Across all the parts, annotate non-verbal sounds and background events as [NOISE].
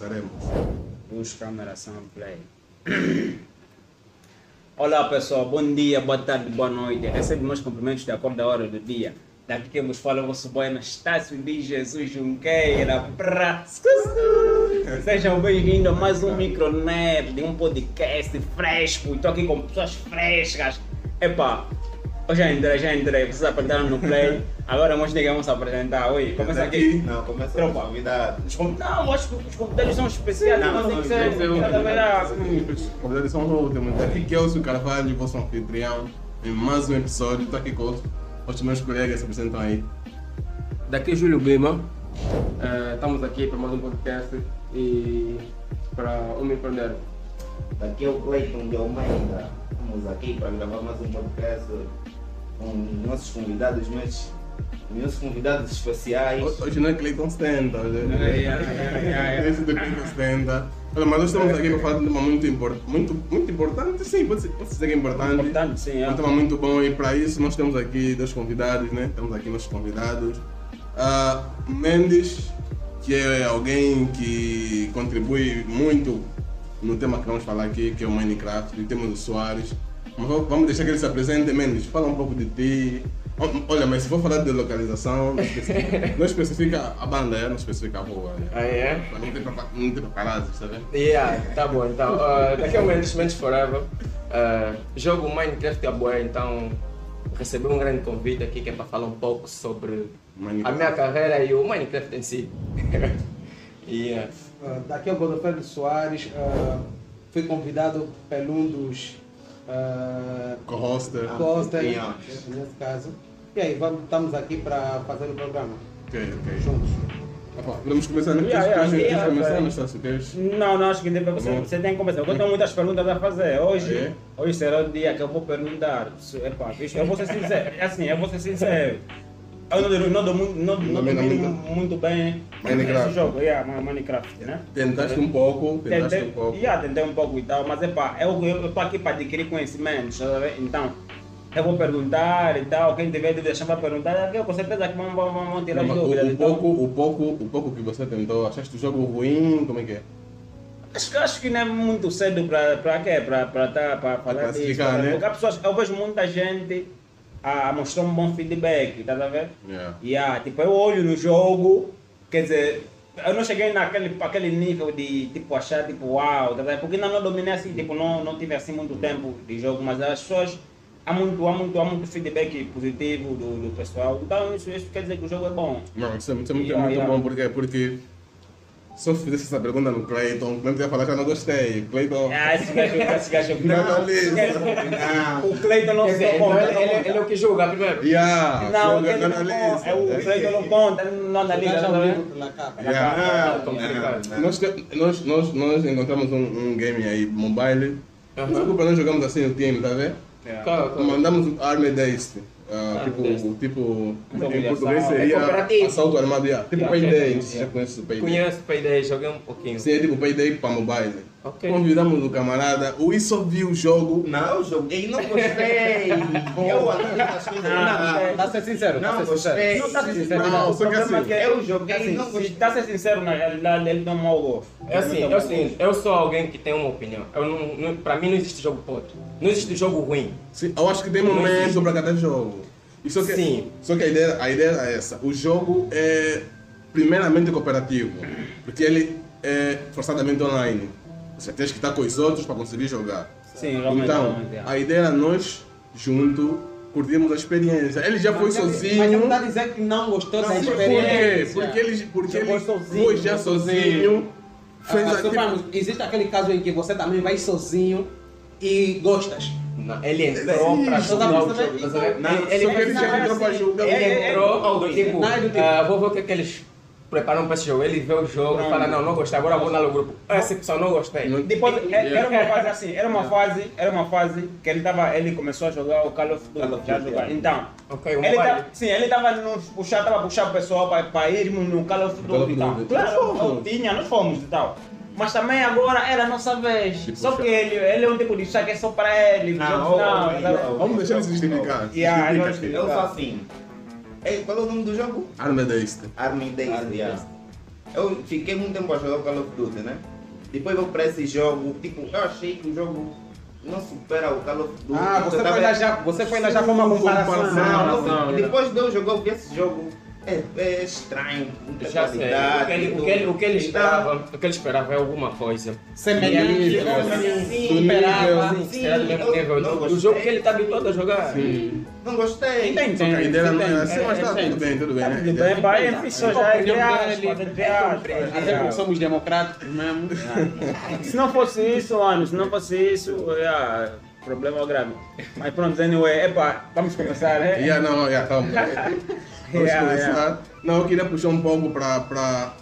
Começaremos. Os câmeras são play. [COUGHS] Olá pessoal, bom dia, boa tarde, boa noite. Recebe meus cumprimentos de acordo à hora do dia. Daqui que vos fala o vosso boy Anastácio de Jesus Junqueira. Pra... [COUGHS] Sejam bem-vindos a mais um Micronerd, um podcast fresco. Estou aqui com pessoas frescas. Epá, eu já entrei, já entrei. Vocês apertaram no play. [LAUGHS] Agora nós vamos apresentar. Oi, começa aqui. Não, começa Tropa. convidados. Os con- Não, acho que os convidados são especiais. Não, Não, tem que não, ser. tem que ser cada vez ah, Os convidados são os últimos. Aqui que é o Carvalho, vosso anfitrião, em mais um episódio. Estou aqui com os, os meus colegas se apresentam aí. Daqui é Júlio Bima. Eh, estamos aqui para mais um podcast e para o me empreender. Daqui é o Cleiton de Almeida. Estamos aqui para gravar mais um podcast com nossos convidados, meus, meus convidados especiais. Ho- Hoje não é Cleiton 70, hoje Ai, ai, ai, ai, ai. Esse do Cleiton 70. Olha, mas nós estamos aqui para falar de um tema muito, impor- muito, muito importante, sim, pode ser, pode ser que é importante. Importante, sim. É um tema muito bom e para isso nós temos aqui dois convidados, né? Temos aqui nossos convidados. Ah, Mendes, que é alguém que contribui muito no tema que vamos falar aqui, que é o Minecraft, e temos o Soares. Mas va- vamos deixar que ele se apresente. Mendes, fala um pouco de ti. Olha, mas se for falar de localização, não especifica, [LAUGHS] não especifica a banda, é? não especifica a rua. né? Ah, é? Para não ter papa- não paparazzi, sabe? Yeah, tá bom então. Uh, daqui é o Mendes, Mendes Forever. Uh, jogo Minecraft a boa, então recebi um grande convite aqui que é para falar um pouco sobre a Minecraft. minha carreira e o Minecraft em si. [LAUGHS] yeah. Ah, daqui é o Godofredo Soares, ah, fui convidado pelo um dos uh, Co-hoster. Costa, anfitriões. nesse caso. E aí, vamos, estamos aqui para fazer o programa Ok, ok. juntos. Opa, Podemos começar, né? Yeah, Queres- yeah, yeah, começar? Não, não, acho que deve, você, Bom. você tem que começar. Eu tenho muitas perguntas a fazer. Hoje, Ah, é? hoje será o dia que eu vou perguntar. Se- Epá, bicho, eu vou ser sincero. É assim, eu vou ser sincero. Eu não, não, dou muito- não, não domino muito. bem Minecraft. esse jogo. Yeah, Minecraft, né? Tentaste um pouco, tentaste Tentei, um pouco. yeah, tentei um pouco e tal, mas epá, eu estou aqui para adquirir conhecimentos, a ver? então eu vou perguntar e tal, quem tiver de deixar para perguntar, eu com certeza que vão, vão, vão tirar Não, as dúvidas. o, o, pouco, o, pouco, o pouco que você tentou, achaste o jogo ruim? Como é que é? Acho, que- acho que não é muito cedo para quê? Para para tá, para falar disso. classificar, né? né? Porque as pessoas, eu vejo muita gente a, mostrar um bom feedback, tá a ver? Yeah. Yeah, tipo, eu olho no jogo, quer dizer, eu não cheguei naquele aquele nível de tipo achar tipo uau, tá? Porque ainda não dominei assim, tipo, não, não tive assim muito tempo de jogo, mas as pessoas há muito, há muito, há muito feedback positivo do, do pessoal. Então isso, isso quer dizer que o jogo é bom. Não, isso é, isso é muito, Yeah, muito yeah. bom porque, porque se eu fizesse essa pergunta no Clayton, o Clayton ia falar que eu não gostei. Clayton. Ah, esse gajo, esse gajo [LAUGHS] Não, esquece. Não. O Cleiton não se então conta. ele, não ele, conta. ele é o que julga primeiro. Yeah, Não, ele não analisa. É o Cleiton não conta, ele não analisa. Ah, complicado. não. Nós, te- nós, nós, nós encontramos um, um game aí, mobile. Aham. Desculpa, nós jogamos assim no time, tá vendo? Mandamos um Army Days. Ah, Army tipo, tipo, em português assalto. seria É assalto armado. Yeah. Tipo Yeah, Payday, ok. não sei se já conhece o Payday. Conheço Payday, joguei um pouquinho. Sim, é tipo Payday para mobile. Ok. Convidamos o camarada, o Isso viu o jogo. Não, eu joguei, não gostei. [LAUGHS] eu analiso as coisas. Não, Não, Está a ser sincero, não a ser sincero. gostei. Não, tá se sincero, Não, não. só que O problema assim, é eu joguei, assim, não se gostei. tá ser sincero, na realidade ele não mau gosto. É assim, é assim, eu sou alguém que tem uma opinião. Eu não, não, pra mim não existe jogo podre. Não existe jogo ruim. Sim, eu acho que tem momento para cada jogo. E só que, Sim. Só que a ideia, a ideia é essa. O jogo é primeiramente cooperativo, porque ele é forçadamente online. Você tem que estar com os outros para conseguir jogar. Sim, realmente. Então, realmente, é. a ideia era nós, junto, curtirmos a experiência. Ele já foi Mas ele sozinho. está a dizer que não gostou da Sim, por quê? experiência. Porque ele, porque ele sozinho, foi já jogou sozinho. Fez Ah, tipo, existe aquele caso em que você também vai sozinho e gostas. Não, ele entrou Sim, pra só jogar o pra jogo. tá? Não, ele, só que ele entrou ele entrou, Ele- tipo, Não, é do tipo- ah, vou ver o que, é que eles prepararam para esse jogo. Ele vê o jogo Não. e fala, não, não gostei, agora vou lá no grupo. Essa pessoa não gostei. Não- Depois, é- era uma fase assim, era uma fase, era uma fase que ele tava, ele começou a jogar o Call of Call Duty, of já jogar. é. Então, Ok, um ele tá, sim, ele tava nos puxar, tava puxando o pessoal para irmos no Call of Duty e tal. Claro, tinha, nós fomos e tal. Mas também agora era a nossa vez. De Só puxar. que ele, ele é um tipo de chá que é só para ele. Não, oh, não, oh, tá- oh, Vamos deixar ele se justificar. Yeah. Eu sou assim. Ei, qual é o nome do jogo? Army yeah. Days. Eu fiquei muito tempo a jogar o Call of Duty, né? Depois eu para esse jogo, tipo, eu achei que o jogo não supera o Call of Duty. Ah, você foi tava- já, você foi já com uma comparação. Não, Não, não, não. depois de eu jogar, esse jogo. É, é estranho, muita Já sei. O que, ele, o, que ele, o que ele esperava, o que ele esperava é alguma coisa. Semelhante, sim. Sim, do, do gostei. jogo que ele está habituado a jogar. Não gostei. Entende? Não era assim, É, mas tá entende. tudo bem, tudo bem. né? Tudo bem, pai, é pessoa já é entre aspas. Até porque somos democráticos mesmo. [LAUGHS] Se não fosse isso, mano, se não fosse isso, yeah, problema grave. Mas pronto, anyway, epa, vamos começar, né? Yeah, não, yeah, calma. [LAUGHS] Vamos Yeah, começar. Não, eu queria puxar um pouco para para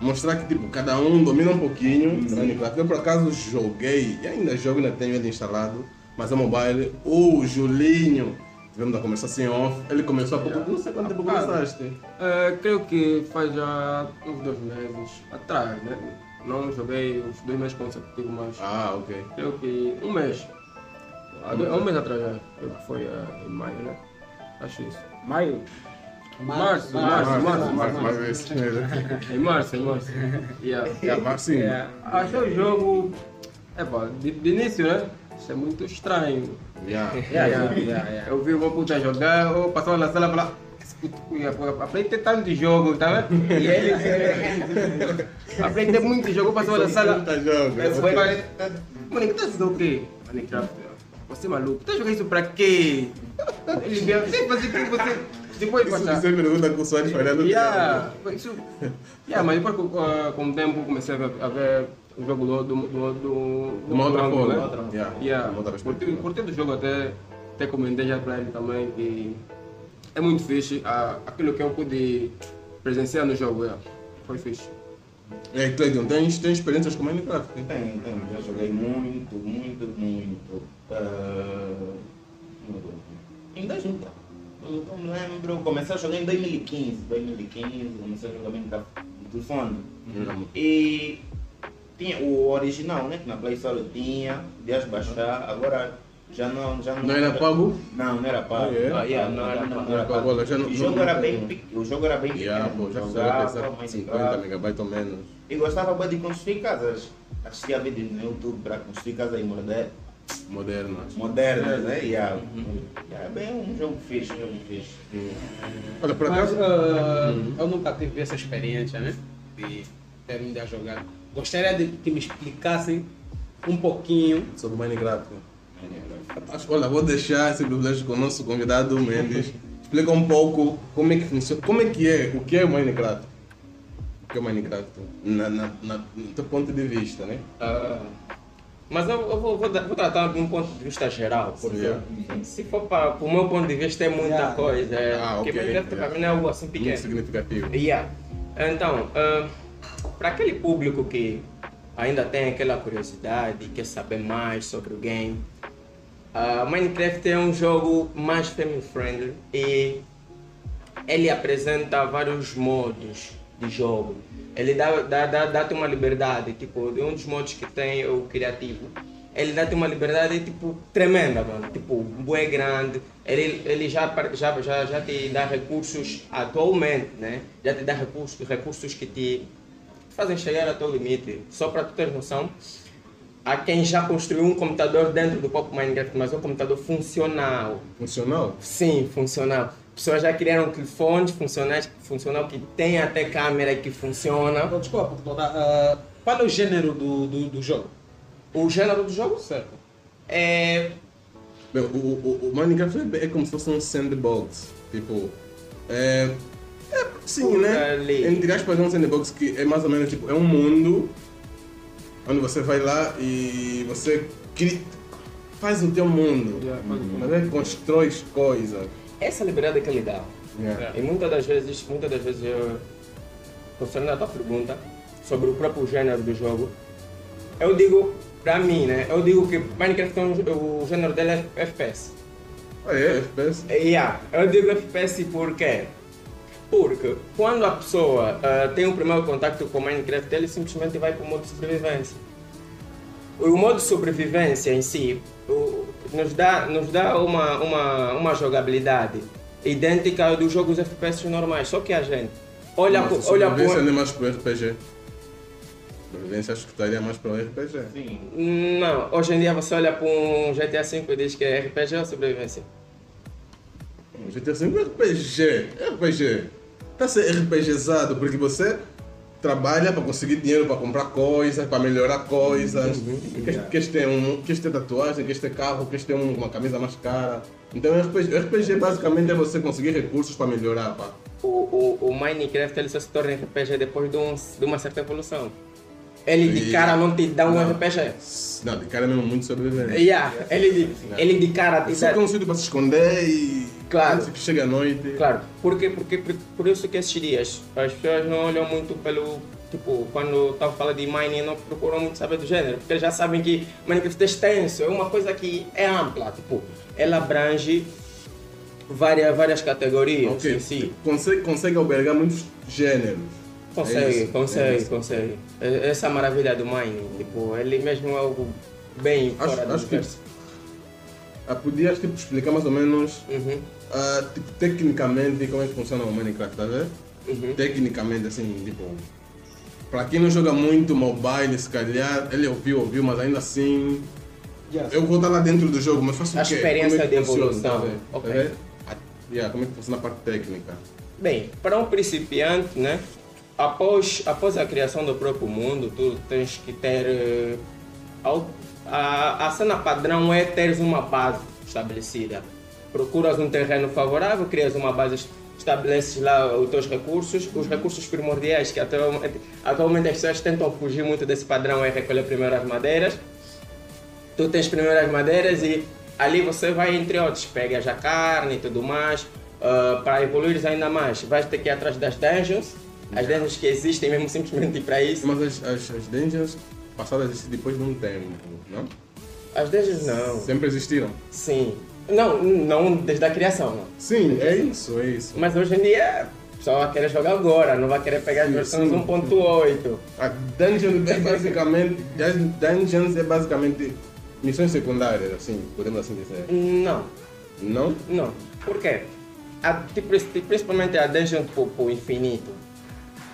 mostrar que tipo, cada um domina um pouquinho do Minecraft. Eu por acaso joguei, e ainda jogo, ainda tenho ele instalado, mas é mobile. O Julinho, tivemos a conversar assim off, ele começou há pouco, não sei quanto tempo começaste. É, creio que faz já uns dois meses atrás, né? Não joguei os dois meses consecutivos, mas Ah, ok. creio que um mês. Há um mês atrás já, que foi é, em maio, né? Acho isso. Maio. Março, março, março, março. mesmo. Em março, em março. Yeah. Yeah, mas sim. Yeah. Achei o jogo. É pá, de, de início, né? Isso é muito estranho. Yeah. [LAUGHS] Yeah, yeah, yeah, yeah. Eu vi o meu puta jogar, eu passava na sala e falava. "Esse puto, ia, pô, Aprendi tanto jogo, tá vendo? E ele. [LAUGHS] Aprendi muito jogo, eu passava na sala. Jogo. Eu fui, Mano, que tá jogando o quê? Minecraft. Você é maluco? Tá jogando isso pra quê? Ele você fazer o que você. Depois Isso passar. você pergunta com o Soares falhando. Yeah, isso, yeah, mas depois com, ah, com o tempo comecei a ver, a ver o jogo do, do, do, do, De uma outra forma. né? Yeah, Yeah. de uma outra perspectiva. curti do jogo até, até comentei já para ele também que é muito fixe. ah, aquilo que eu pude presenciar no jogo, yeah, foi fixe. É, Cleiton, tens, tens experiências com Minecraft? Tenho, tenho. Já joguei muito, muito, muito. Uh, em 2000. Eu não me lembro. Comecei a jogar em 2015. 2015, comecei a jogar Minecraft no telefone. E tinha o original, né? Que na Play Store tinha, podias baixar. Agora já não. Já não, Não era pago? Não, não era pago. Ah, é? Ah, yeah, não era pago. não era pago. Olha, já não- O jogo não- era bem pequeno. O jogo era bem Yeah, pequeno. pô, já Jogava, precisava pensar 50 Minecraft. megabytes ou menos. E gostava bem de construir casas. Assistia vídeos no YouTube para construir casas em moder- Modernas. modernas, né? E yeah. Yeah, é bem um jogo fixe, um jogo fixe. Olha, por acaso. ah, eu nunca tive essa experiência, né? De ter um dia jogar. Gostaria de que me explicassem um pouquinho. sobre Minecraft. Acho- Olha, vou deixar esse privilégio com o nosso convidado Mendes. Explica um pouco como é que funciona, como é que é, o que é o Minecraft. O que é o Minecraft? Na, na, na, no teu ponto de vista, né? Ah, mas eu, eu vou, vou, vou tratar de um ponto de vista geral, porque Yeah. se for para o meu ponto de vista é muita Yeah. coisa. É, Ah, porque ok, Minecraft yeah. para mim não é algo assim Muito pequeno. significativo. Yeah. Então, ah, para aquele público que ainda tem aquela curiosidade, quer saber mais sobre o game, ah, Minecraft é um jogo mais family friendly e ele apresenta vários modos de jogo. Ele dá, dá, dá, dá-te uma liberdade, tipo, de um dos modos que tem o criativo. Ele dá-te uma liberdade, tipo, tremenda, mano. Tipo, bué grande. Ele, ele já, já, já, já te dá recursos atualmente, né? Já te dá recursos, recursos que te fazem chegar ao teu limite. Só para tu ter noção, há quem já construiu um computador dentro do próprio Minecraft, mas é um computador funcional. Funcional? Sim, funcional. Pessoas já criaram telefones funcionais, funcional que tem até câmera que funciona. Oh, Desculpa, ah, qual é o gênero do, do, do jogo? O gênero do jogo Certo. é Bem, o, o, o Minecraft é, é como se fosse um sandbox. Tipo, é. é sim, né? Ali. Entre aspas, é um sandbox que é mais ou menos tipo, é um mundo onde você vai lá e você cria, faz o teu mundo. Mas é constrói coisas. Essa liberdade que ele dá. Yeah. E muitas das vezes, muitas das vezes eu, considerando a tua pergunta sobre o próprio gênero do jogo, eu digo, para mim, né? Eu digo que Minecraft é um, o gênero dele é FPS. Ah, é, FPS? Yeah, eu digo FPS por quê? Porque quando a pessoa ah, tem o primeiro contato com Minecraft, ele simplesmente vai para o modo de sobrevivência. O modo de sobrevivência em si nos dá, nos dá uma, uma, uma jogabilidade idêntica ao dos jogos FPS normais, só que a gente olha, por- olha sobrevivência por... não é mais para o RPG. Sobrevivência acho que estaria mais para o RPG. Sim. Não, hoje em dia você olha para um GTA V e diz que é RPG ou sobrevivência? O GTA V é RPG. É RPG. Está a ser RPGizado porque você trabalha para conseguir dinheiro para comprar coisas, para melhorar coisas. Queres, queres, ter um, queres ter tatuagem, queres ter carro, queres ter um- uma camisa mais cara. Então RPG, RPG basicamente é você conseguir recursos para melhorar. Pá. O, o, o Minecraft ele só se torna RPG depois de, um, de uma certa evolução. Ele de cara não te dá um Não. RPG. Não, de cara é mesmo muito sobrevivente. Yeah, ele, de, ele de cara te Só dá. que é um sítio para se esconder e. Claro. Antes que chega a noite. Claro, porque, porque, por, por isso que esses dias as pessoas não olham muito pelo. Tipo, quando estão falando de mining, não procuram muito saber do gênero, porque eles já sabem que Minecraft é extenso, é uma coisa que é ampla, tipo, ela abrange várias, várias categorias Ok. em si. Consegue, consegue albergar muitos gêneros. É Consegue, isso, é consegue, isso. consegue. É- Essa é maravilha do mining, tipo, ele mesmo é algo bem Acho- fora do acho que- universo. Ah, podias tipo, explicar mais ou menos, Uhum, ah, tipo, tecnicamente, como é que funciona o Minecraft, tá vendo? uhum. Tecnicamente, assim, tipo. Para quem não joga muito mobile, se calhar, ele ouviu, ouviu, mas ainda assim. Eu vou estar lá dentro do jogo, mas faço A o quê? experiência Como é de funciona, evolução, tá vendo? ok. Tá? Ah, yeah, como é que funciona a parte técnica? Bem, para um principiante, né? Após, após a criação do próprio mundo, tu tens que ter. au- A, a cena padrão é teres uma base estabelecida. Procuras um terreno favorável, crias uma base, estabeleces lá os teus recursos. Os recursos primordiais, que atualmente, atualmente as pessoas tentam fugir muito desse padrão, é recolher primeiro as madeiras. Tu tens primeiro as madeiras e ali você vai, entre outros, pegas a carne e tudo mais. Ah, para evoluir ainda mais, vais ter que ir atrás das dungeons. As dungeons que existem mesmo simplesmente para isso. Mas as, as, as dungeons passadas depois de um tempo, não? As dungeons não. Sempre existiram. Sim. Não, não desde a criação. Não. Sim, é isso, é isso. Mas hoje em dia, só vai querer jogar agora, não vai querer pegar as versões sim. 1.8. A dungeon é basicamente. as Dungeons é basicamente missões secundárias, assim, podemos assim dizer. Não, Não? não. Por quê? A, tipo, principalmente a dungeon pro, pro infinito.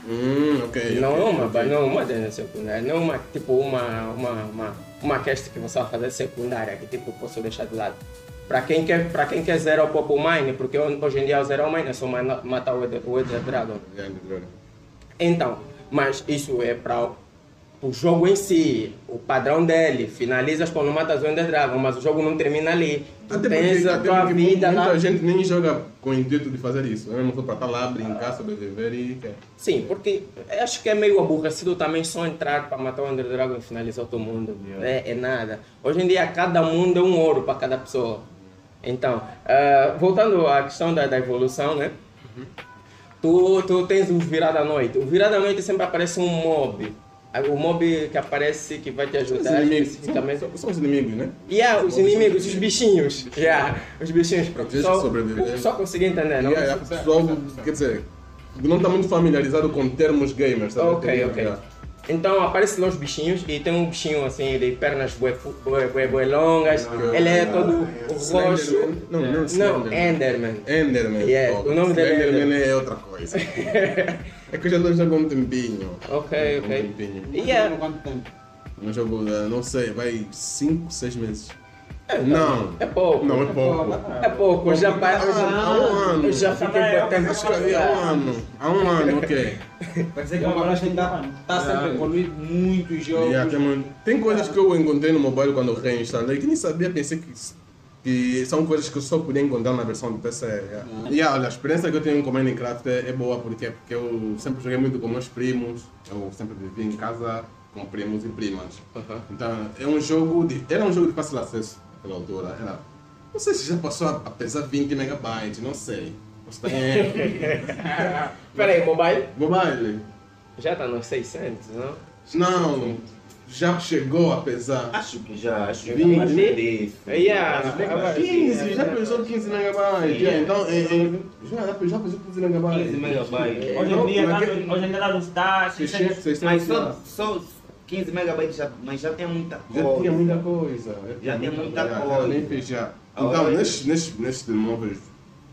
Hum, ok. Não é uma, ok. não é uma dungeon secundária, não é uma, tipo, uma, uma, uma, uma quest que você vai fazer secundária, que tipo, posso deixar de lado. Para quem quer, para quem quer zerar o Popo Mine, porque hoje em dia o Zero Mine é só ma- matar o Ender, o Ender Dragon. Yeah, yeah. Então, mas isso é para o jogo em si, o padrão dele. Finalizas quando matas o Ender Dragon, mas o jogo não termina ali. Tu Até tens porque, a tua vida muita lá. gente nem joga com o intuito de fazer isso. Eu não sou para estar lá, brincar, sobreviver e. Sim, porque acho que é meio aborrecido também só entrar para matar o Ender Dragon e finalizar o teu mundo. É, é nada. Hoje em dia, cada mundo é um ouro para cada pessoa. Então, ah, voltando à questão da, da evolução, né? Tu, tu tens o virada à noite. O virada à noite sempre aparece um mob. Ah, O mob que aparece que vai te Os ajudar inimigos. especificamente. São, são os inimigos, né? E yeah, os inimigos, os bichinhos. Yeah, os bichinhos. Proteger Só, sobreviver. só consegui entender, não? Yeah, yeah, o pessoal, quer dizer, não está muito familiarizado com termos gamers, sabe? Ok, ok. Então aparecem lá os bichinhos e tem um bichinho assim de pernas bué, bué, bué, bué longas. Não, ele é não, todo roxo. Slenderman? Não, não, Não. Enderman. Enderman. Yeah, Oh, o nome dele é Slenderman é outra coisa. é que eu já não jogo há um tempinho. Ok, Um ok. tempinho. Yeah. Quanto tempo? Um jogo, eh, não sei, vai 5, 6 meses. Não. É pouco. Não, é pouco. É pouco. Eu já, pa- eu Há um ano. eu já fiquei por tempo. Acho que havia há um ano. Há um ano, ok. Vai dizer que é uma coisa que está tá sempre evoluindo muitos jogos. Yeah, tem, muito- tem coisas que eu encontrei no mobile quando eu reinstalei que nem sabia, pensei que, que são coisas que eu só podia encontrar na versão do PC. Yeah. Yeah, olha, a experiência que eu tenho com Minecraft é, é boa porque, porque eu sempre joguei muito com meus primos, eu sempre vivi em casa com primos e primas. Então é um jogo de, era um jogo de fácil acesso naquela altura. Era, não sei se já passou a, a pesar 20 megabytes, não sei. Posso estar em erro. Espera [LAUGHS] aí, mobile? Mobile? Já está nos 600, não? Não, já chegou a pesar. Acho que já, acho que Vinte. já passei disso. Yeah, 15, já pesou 15 megabytes. Yeah, então, é, é, já, já pesou 15 megabytes. 15 megabytes. É, Hoje em dia, mas tá- hoje em dia tá nos tá, 600, 600, mas só, só 15 megabytes, já, mas já tem muita Já coisa. tinha muita coisa. Já tem muita Já, coisa. já nem já. Ah, Então, nestes, nestes, nestes telemóveis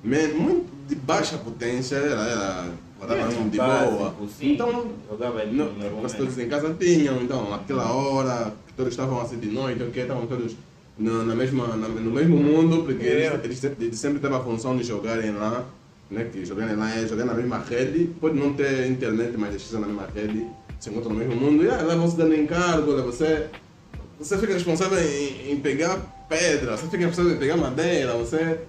muito de baixa potência, era, era rodava mesmo de Básico, boa. sim. Então, Jogava ele não, quase todos em casa tinham, então, aquela hora, que todos estavam assim de noite, ok, estavam todos na, na mesma, na- no mesmo mundo, porque eles, eles, sempre- eles sempre têm a função de jogarem lá, né, que jogarem lá é jogar na mesma rede, pode não ter internet, mas eles estão na mesma rede, se encontram no mesmo mundo, e ah, lá você dando encargo, lá você, você fica responsável em, em pegar pedra, você fica responsável em pegar madeira, você...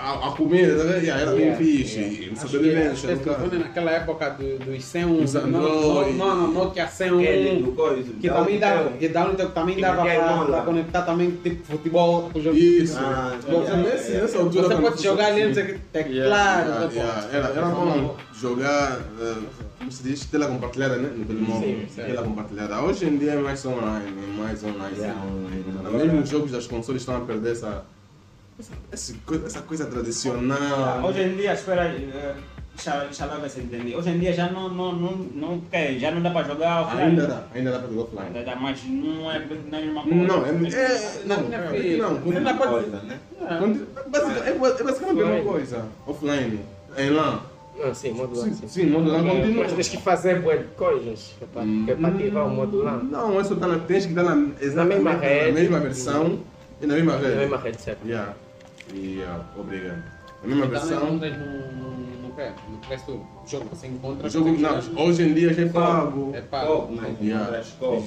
A, a comida, tá vendo? Yeah, era bem Yeah, fixe, yeah. Acho que sobrevivência, no telefone naquela época do, dos 101, Os não, Android. não, não, Nokia Aquele 101, do coisa. que também dava, que dava, também Que dava para, conectar também tipo futebol com o jogo. Isso. Ah, yeah, nessa altura Você pode jogar ali, não sei o que, teclado, Yeah, né, era, era bom jogar, eh, como se diz, tela compartilhada, né? No telemóvel. Sim, sim. Tela compartilhada. Hoje em dia é mais online, é mais online. Mesmo os jogos das consoles estão a perder essa, essa, coisa, essa coisa tradicional. Hoje em dia, espera, eh, deixa deixa lá ver se entendi. Hoje em dia já não, não, não, não, quer, já não dá para jogar offline. Ainda dá, ainda dá para jogar offline. Ainda dá, mas não é, não é a mesma coisa. Não, é, é, não, Não, é, não, Não continua- dá pra- Coisa, né? é, ba- é basicamente a mesma coisa. Offline, em LAN. Não, sim, modular. Sim, Sim. sim, modo LAN continua. Mas tens que fazer de coisas que é para, é para ativar o modular. Não, isso tá na, tens que estar na, exatamente mesma rede. na mesma versão e na mesma rede. É a mesma rede, certo? Yeah. Yeah, obrigado. Na mesma Também versão. não tens no, no, no, quê? no Play Store. O jogo você encontra. O jogo, não, hoje em dia já é pago. É pago. Oh, mas Yeah.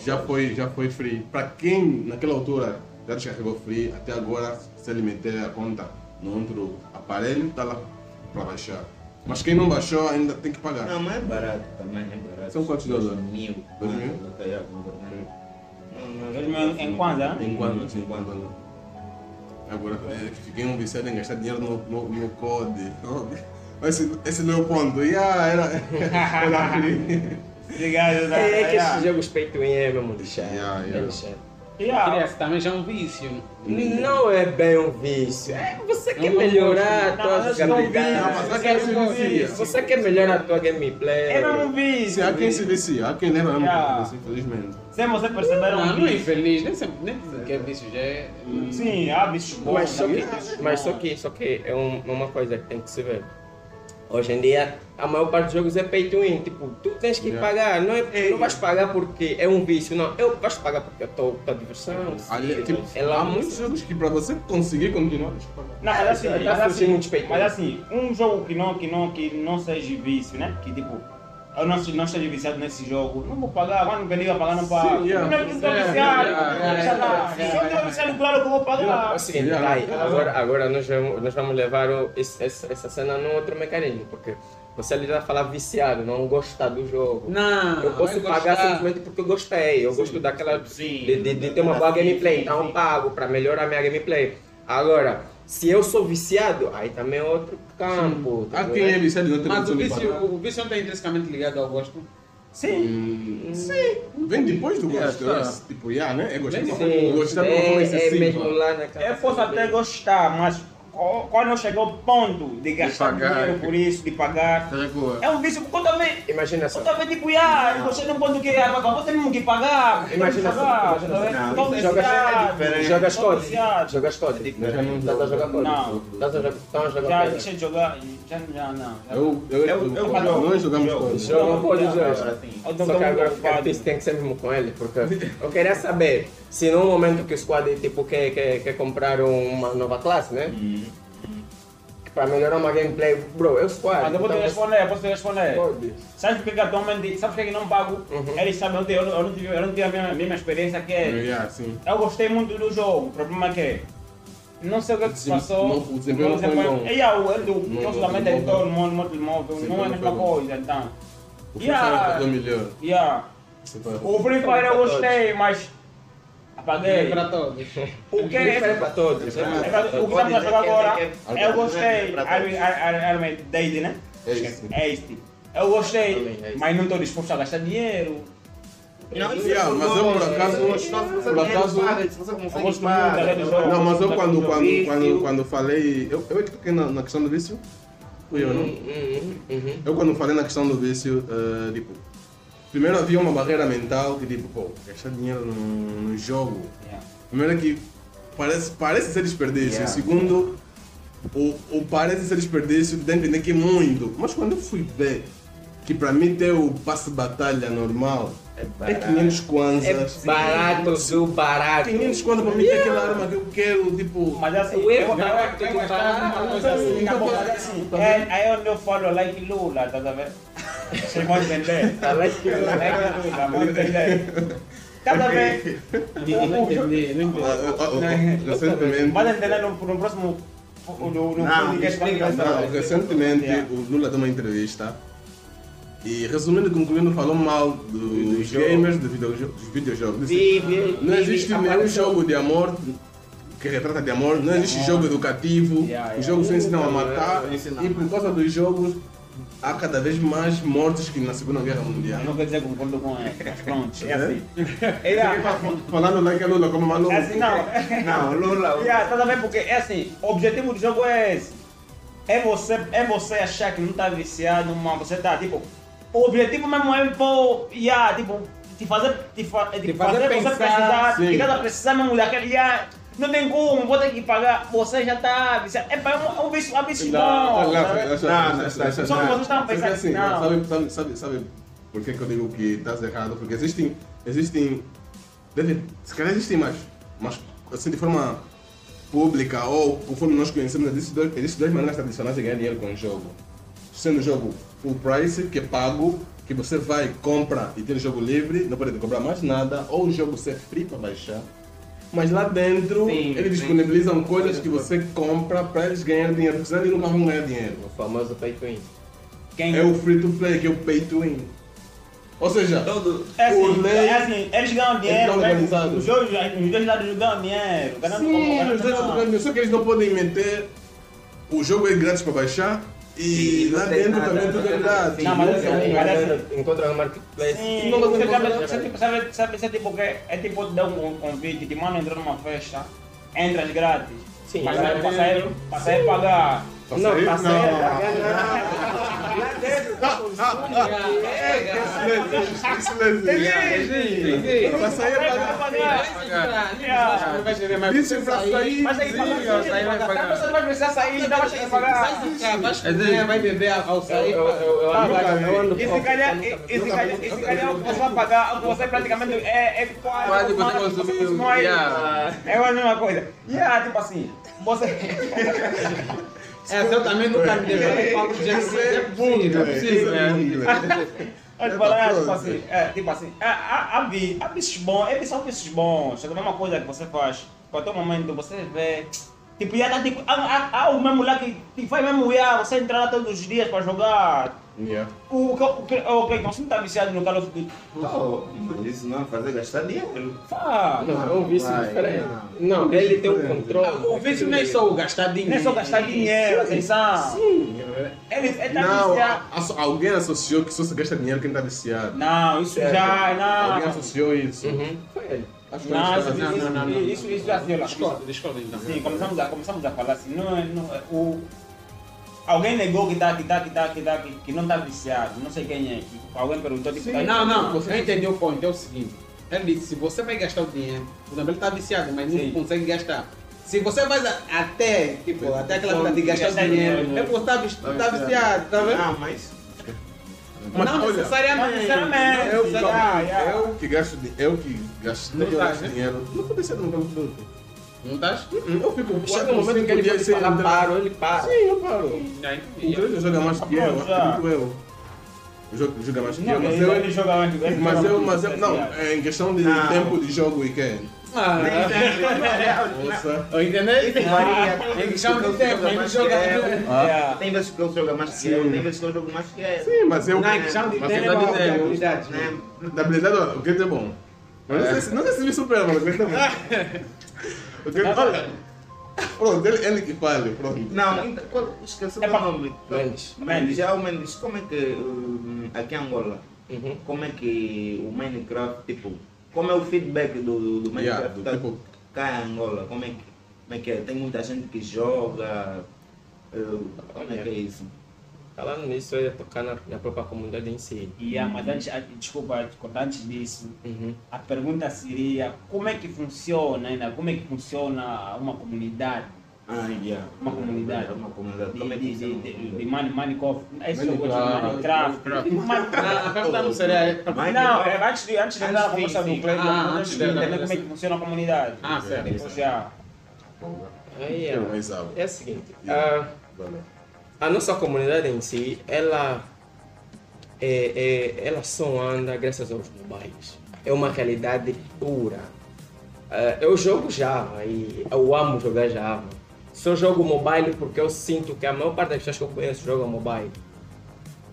Já foi, já foi free. Para quem naquela altura já descarregou free, até agora, se ele meter a conta no outro aparelho, está lá para baixar. Mas quem não baixou ainda tem que pagar. Não, mas é barato também, é barato. São quantos dólares? Mil. Dois mil? Ah. Não, não, Dois mil em Kwanza? Enquanto, sim, enquanto. Agora, é um viciado em gastar dinheiro no, no, no code. Esse, esse não é o ponto. Yeah, era, [LAUGHS] era. Obrigado, né? É, é que esses jogos pay to win é mesmo lixado. Yeah, É yeah. lixado. Yeah. Criança também já é um vício. Não é bem um vício. É, você quer melhorar a tua se vicia. Você quer melhorar a tua gameplay. É mesmo vício. Sim, há quem se vicia, há quem yeah. infelizmente. Sem você perceber, é Não, um não é infeliz, nem sempre, nem dizer que é vício, já é. Sim, há vícios bons. Mas só que, mas só que, só que é um- uma coisa que tem que se ver. Hoje em dia, a maior parte dos jogos é pay to win. Tipo, tu tens que Yeah. pagar. Não, é, não vais pagar porque é um vício. Não, eu vais pagar porque é a tua, tua diversão. Ali, sim, tipo, é lá há muitos jogos que para você conseguir continuar, tens que pagar. Não, mas assim, mas assim, mas assim, um jogo que não, que não, que não seja vício, né? Que tipo, eu não, não esteja viciado nesse jogo, não vou pagar, quando me liga pagar, não pago. Sim, yeah. Não é estou viciado, Se eu estou viciado, claro que eu vou É pagar. o seguinte, Yeah. Agora, agora nós, vamos, nós vamos levar o- esse- essa, cena num outro mecanismo, porque você ali vai falar viciado, não gostar do jogo. Não, Eu posso vai pagar gostar. simplesmente porque eu gostei. Eu gosto daquela. Sim. De, de, de ter uma boa Sim, gameplay. sim, Então sim. eu pago para melhorar a minha gameplay. Agora, se eu sou viciado, aí também é outro campo. tá Há vendo? quem é viciado e não tem Mas o vício, o vício não está intrinsecamente ligado ao gosto. Sim. Hum, Sim, vem depois do Yeah, gosto. tá. é Tipo, yeah, né? É gostar gostar forma é, é mesmo lá naquela. Eu posso até gostar, mas quando eu cheguei ao ponto de gastar pagar. dinheiro por isso, de pagar, é um vício porque eu também. Imagina só. Eu também tipo, ah, você não pode querer pagar, você mesmo que pagar. você Imagina tem que pagar, tá imagina só. Jogas- viciado. Jogas code. diferente. Não estás a jogar code. Não. Estás a jogar. Já deixei de jogar, já, já não. Eu, eu, Eu- eu, eu- nós jogamos coisa. Jogam code os Só que agora difícil, tem que ser mesmo com ele, porque eu queria saber se no momento que o squad tipo, quer, quer, quer comprar uma nova classe, né? Para melhorar uma gameplay, bro, é o squad. Mas eu vou te então- responder, eu posso te responder. Pode. Sabe por que que atualmente, sabe por que que não pago? Uhum. Eles sabem, eu, eu, não- eu não tive, eu não tive a mesma, mesma experiência que eles. Yeah, sim. Eu gostei muito do jogo, o problema é que não sei o que, que se passou. não- o desempenho não foi bom. E aí, o do No- eu solamente no editor, móvel. não é a mesma coisa, então. O Free Yeah. Melhor. Yeah. O Free Fire eu gostei, mas É apaguei. para todos. O que É é para todos. É pra- para O que todos. estamos a jogar agora, é- eu gostei, todos. Army Dade, né? É isso. É este. Eu gostei, isso. mas não estou disposto a gastar dinheiro. Não, isso Yeah, é mas eu por acaso, por acaso, Eu gosto muito. Não, mas eu Tá quando, quando, quando, quando falei. Eu, eu é que toquei na, na questão do vício? Fui eu, não? Uhum, uhum. Eu quando falei na questão do vício, eh, tipo. Primeiro havia uma barreira mental que tipo, pô, gastar dinheiro no, no jogo. Yeah. Primeiro é que parece, parece ser desperdício. Yeah. Segundo, o, o parece ser desperdício, a entender que é muito. Mas quando eu fui ver que para mim ter o passe de batalha normal é, 500 É kwanzas. barato do barato. 500 kwanzas para mim ter aquela arma que eu quero, tipo. Mas assim, O eu, erro arte eu do gostava de uma barato. coisa assim, Então, tá tá mas assim, bom. é, aí é onde eu falo like Lula, tá ver? Vocês vão entender. [LAUGHS] Like Lula. Like Lula, vão entender. Cada vez. Eu não entendi, não entendi. ah, ah, ah, Recentemente. Vai entender no, no próximo. No, no, no Não, que explica, Não, recentemente Yeah. o Lula deu uma entrevista e resumindo e concluindo falou mal dos jogo. gamers de videojo- dos videojogos. Disse, Vi, vi, Não existe vi, nenhum jogo de amor que retrata de amor, não existe jogo educativo, Yeah, yeah. os jogos só ensinam a matar e por causa dos jogos há cada vez mais mortes que na Segunda Guerra Mundial. Eu não quero dizer que concordo com ele, mas pronto, é É? assim. Yeah. Falando lá que é Lula como maluco. É assim, não. Não, Lula. Yeah, tá vendo? Porque é assim, o objetivo do jogo é esse. É você, é você achar que não tá viciado, mas você tá, tipo, o objetivo mesmo é, pô, yeah, tipo, te fazer, te, fa, te Te fazer, fazer você pensar, precisar, sim. te cada precisar mesmo daquele, yeah, não tem como, vou ter que pagar, você já tá viciado. É, pá, é um, é um vício, é um vício bom. Não, tá vendo? não, Não, não, não, Só que vocês estão Porque pensando, assim, não. sabe, sabe, sabe, sabe por que, que eu digo que estás errado? Porque existem, existem, deve, se calhar existem mais, mas assim de forma pública ou conforme nós conhecemos, existem dois, existem duas maneiras tradicionais de ganhar dinheiro com o jogo. Sendo o jogo full price, que é pago, que você vai, compra e tem o jogo livre, não pode comprar mais nada, ou o jogo ser free para baixar. Mas lá dentro, Sim, eles sim. disponibilizam coisas que você compra para eles ganharem dinheiro, porque senão eles nunca vão ganhar dinheiro. O famoso pay to win. Quem, É o free to play, que é o pay to win. Ou seja, Todo. É assim, lei, é assim, eles ganham dinheiro, estão né? os, jogos, os dois lados ganham dinheiro. sim, os dois lados ganham, só que eles não podem meter o jogo é grátis para baixar e não lá dentro nada, também não tudo é tem grátis. Não, mas Nunca assim, a mas galera assim- encontra no marketplace. Sim, Não, você sabe, você, tipo, sabe, sabe, sabe tipo que é tipo te dar um, convite, te manda entrar numa festa, entras grátis. Sim, mas sair, pra sair pagar. Não, tá Não. Lá dentro tá Isso não existe. Pra sair é pagar. Yeah. Vai querer mais Isso é pra sair. Mas aí vai não precisar sair, não vai ter que pagar. Vai vai beber ao sair. Tá, E se calhar, e e e se calhar você vai pagar, você praticamente é, é quase. Quase você uma- consumiu, não é-. É a mesma coisa. Yeah, tipo assim, você. É, eu também nunca me deparei com algo do gênero. É possível, é possível. é. Pode falar, tipo assim, é, tipo assim, há, há, há, há bichos bons, eles são bichos bons, é a mesma coisa que você faz, qualquer momento você vê, tipo, já tá tipo, há, há, há o mesmo lá que, que faz mesmo, já, você entrar lá todos os dias para jogar, Yeah. o que, o que, o que, você não tá viciado no Call of Duty, Não, mas isso não é fazer gastar dinheiro. faz, Não, é um vício Vai, diferente. Não, ele tem o controle. O vício não é só o gastar dinheiro. não é só gastar dinheiro, atenção, ele, ele tá Não, viciado, alguém associou que só se gasta dinheiro quem está viciado. não, isso já, Alguém não, associou isso. Uhum, Foi ele. Acho que não, isso, isso. não, não, não. isso, isso já se olha. Discorda, discorda então. Sim, começamos a, começamos a falar assim, não, é- não, é- o, alguém negou que, tá, que, tá, que, tá, que, tá, que, que não está viciado, não sei quem é, que alguém perguntou tipo, tá- Não, não, você entendeu o ponto, é o seguinte. Ele disse, se você vai gastar o dinheiro, por exemplo, ele está viciado, mas Sim. não consegue gastar. Se você vai até, tipo, até aquela coisa de gastar o dinheiro, dinheiro. é porque está tá viciado, tá vendo? Não, mas. Mas não olha, necessariamente. Não necessariamente. Eu, Ah, yeah. eu que gasto eu que gastei Não tá, gasto né? dinheiro. Não ser no. Não estás? Eu fico. Chega um momento que ele pode ser. falar paro, ele para. Sim, eu paro. O Cleiton joga mais que eu, acredito eu. O jogo joga mais que eu, mas ele, eu. ele joga mais. ele Mas joga eu, mas eu, não, é em questão de Não. tempo de jogo e quem? Ah, Nossa. entendeu? Maria, Tem que chamar de tempo, tem que jogar. Yeah. Tem vezes que eu jogo mais que eu, tem vezes que eu jogo mais que ele. Sim, mas eu. Não, é questão de mas tempo, eu- de eu- habilidades. Né? Da habilidade, o Cleiton é bom. Mas não sei se- me supera, mas o Cleiton [LAUGHS] Pronto, ele, ele que fale, pronto. Não, então, qual- esqueci É o nome. Mendes. Mendes, já o Mendes, como é que aqui em Angola, Uhum. como é que o Minecraft, tipo, como é o feedback do, do, do Yeah, Minecraft do tá- tipo- cá em Angola? Como é, que, como é que é? Tem muita gente que joga, eh, como é que é isso? Falando nisso, eu ia tocar na, na própria comunidade em si. Yeah, mas antes, ah, desculpa, antes disso, Uhum. a pergunta seria como é que funciona ainda, como é que funciona uma comunidade? Ah, yeah. Uma comunidade. É uma comunidade. De, é que de, se de, de, de Mine- Minecraft. Esse jogo de Minecraft. Minecraft. Ah, a pergunta não seria. Não, é, antes de, antes de entrar na conversa do Ah, vamos antes de- entender como é que funciona a comunidade. Ah, certo. Depois já. Aí Eu é, é o seguinte, Yeah. A nossa comunidade em si, ela, é, é, ela só anda graças aos mobiles. É uma realidade pura. Ah, eu jogo Java e eu amo jogar Java. Só jogo mobile porque eu sinto que a maior parte das pessoas que eu conheço jogam mobile.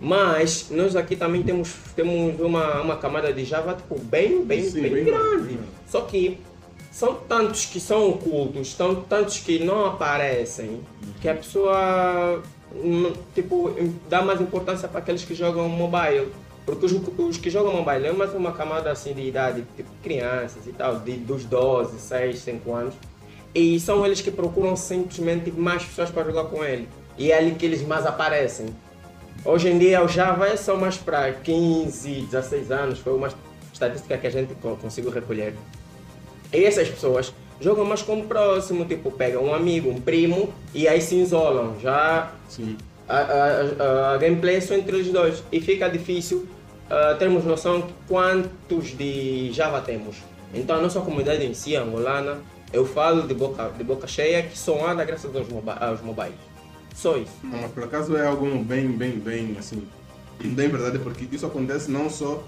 Mas nós aqui também temos, temos uma, uma camada de Java tipo, bem, bem, Sim, bem, bem grande. grande. Só que são tantos que são ocultos, são tantos que não aparecem, que a pessoa tipo, dá mais importância para aqueles que jogam mobile. Porque os, os que jogam mobile é mais uma camada assim de idade, tipo crianças e tal, de, dos 12, 6, 5 anos. E são eles que procuram simplesmente mais pessoas para jogar com ele. E é ali que eles mais aparecem. Hoje em dia o Java é só mais para 15, 16 anos, foi uma estatística que a gente co- conseguiu recolher. E essas pessoas jogam mais como próximo, tipo, pegam um amigo, um primo e aí se isolam. Já Sim. a, a, a- a gameplay é só entre os dois e fica difícil ah, termos noção de quantos de Java temos. Então a nossa comunidade em si, angolana, eu falo de boca, de boca cheia que só anda graças aos, mobi aos mobiles. Só isso. Mas por acaso é algo bem, bem, bem, assim, bem verdade, porque isso acontece não só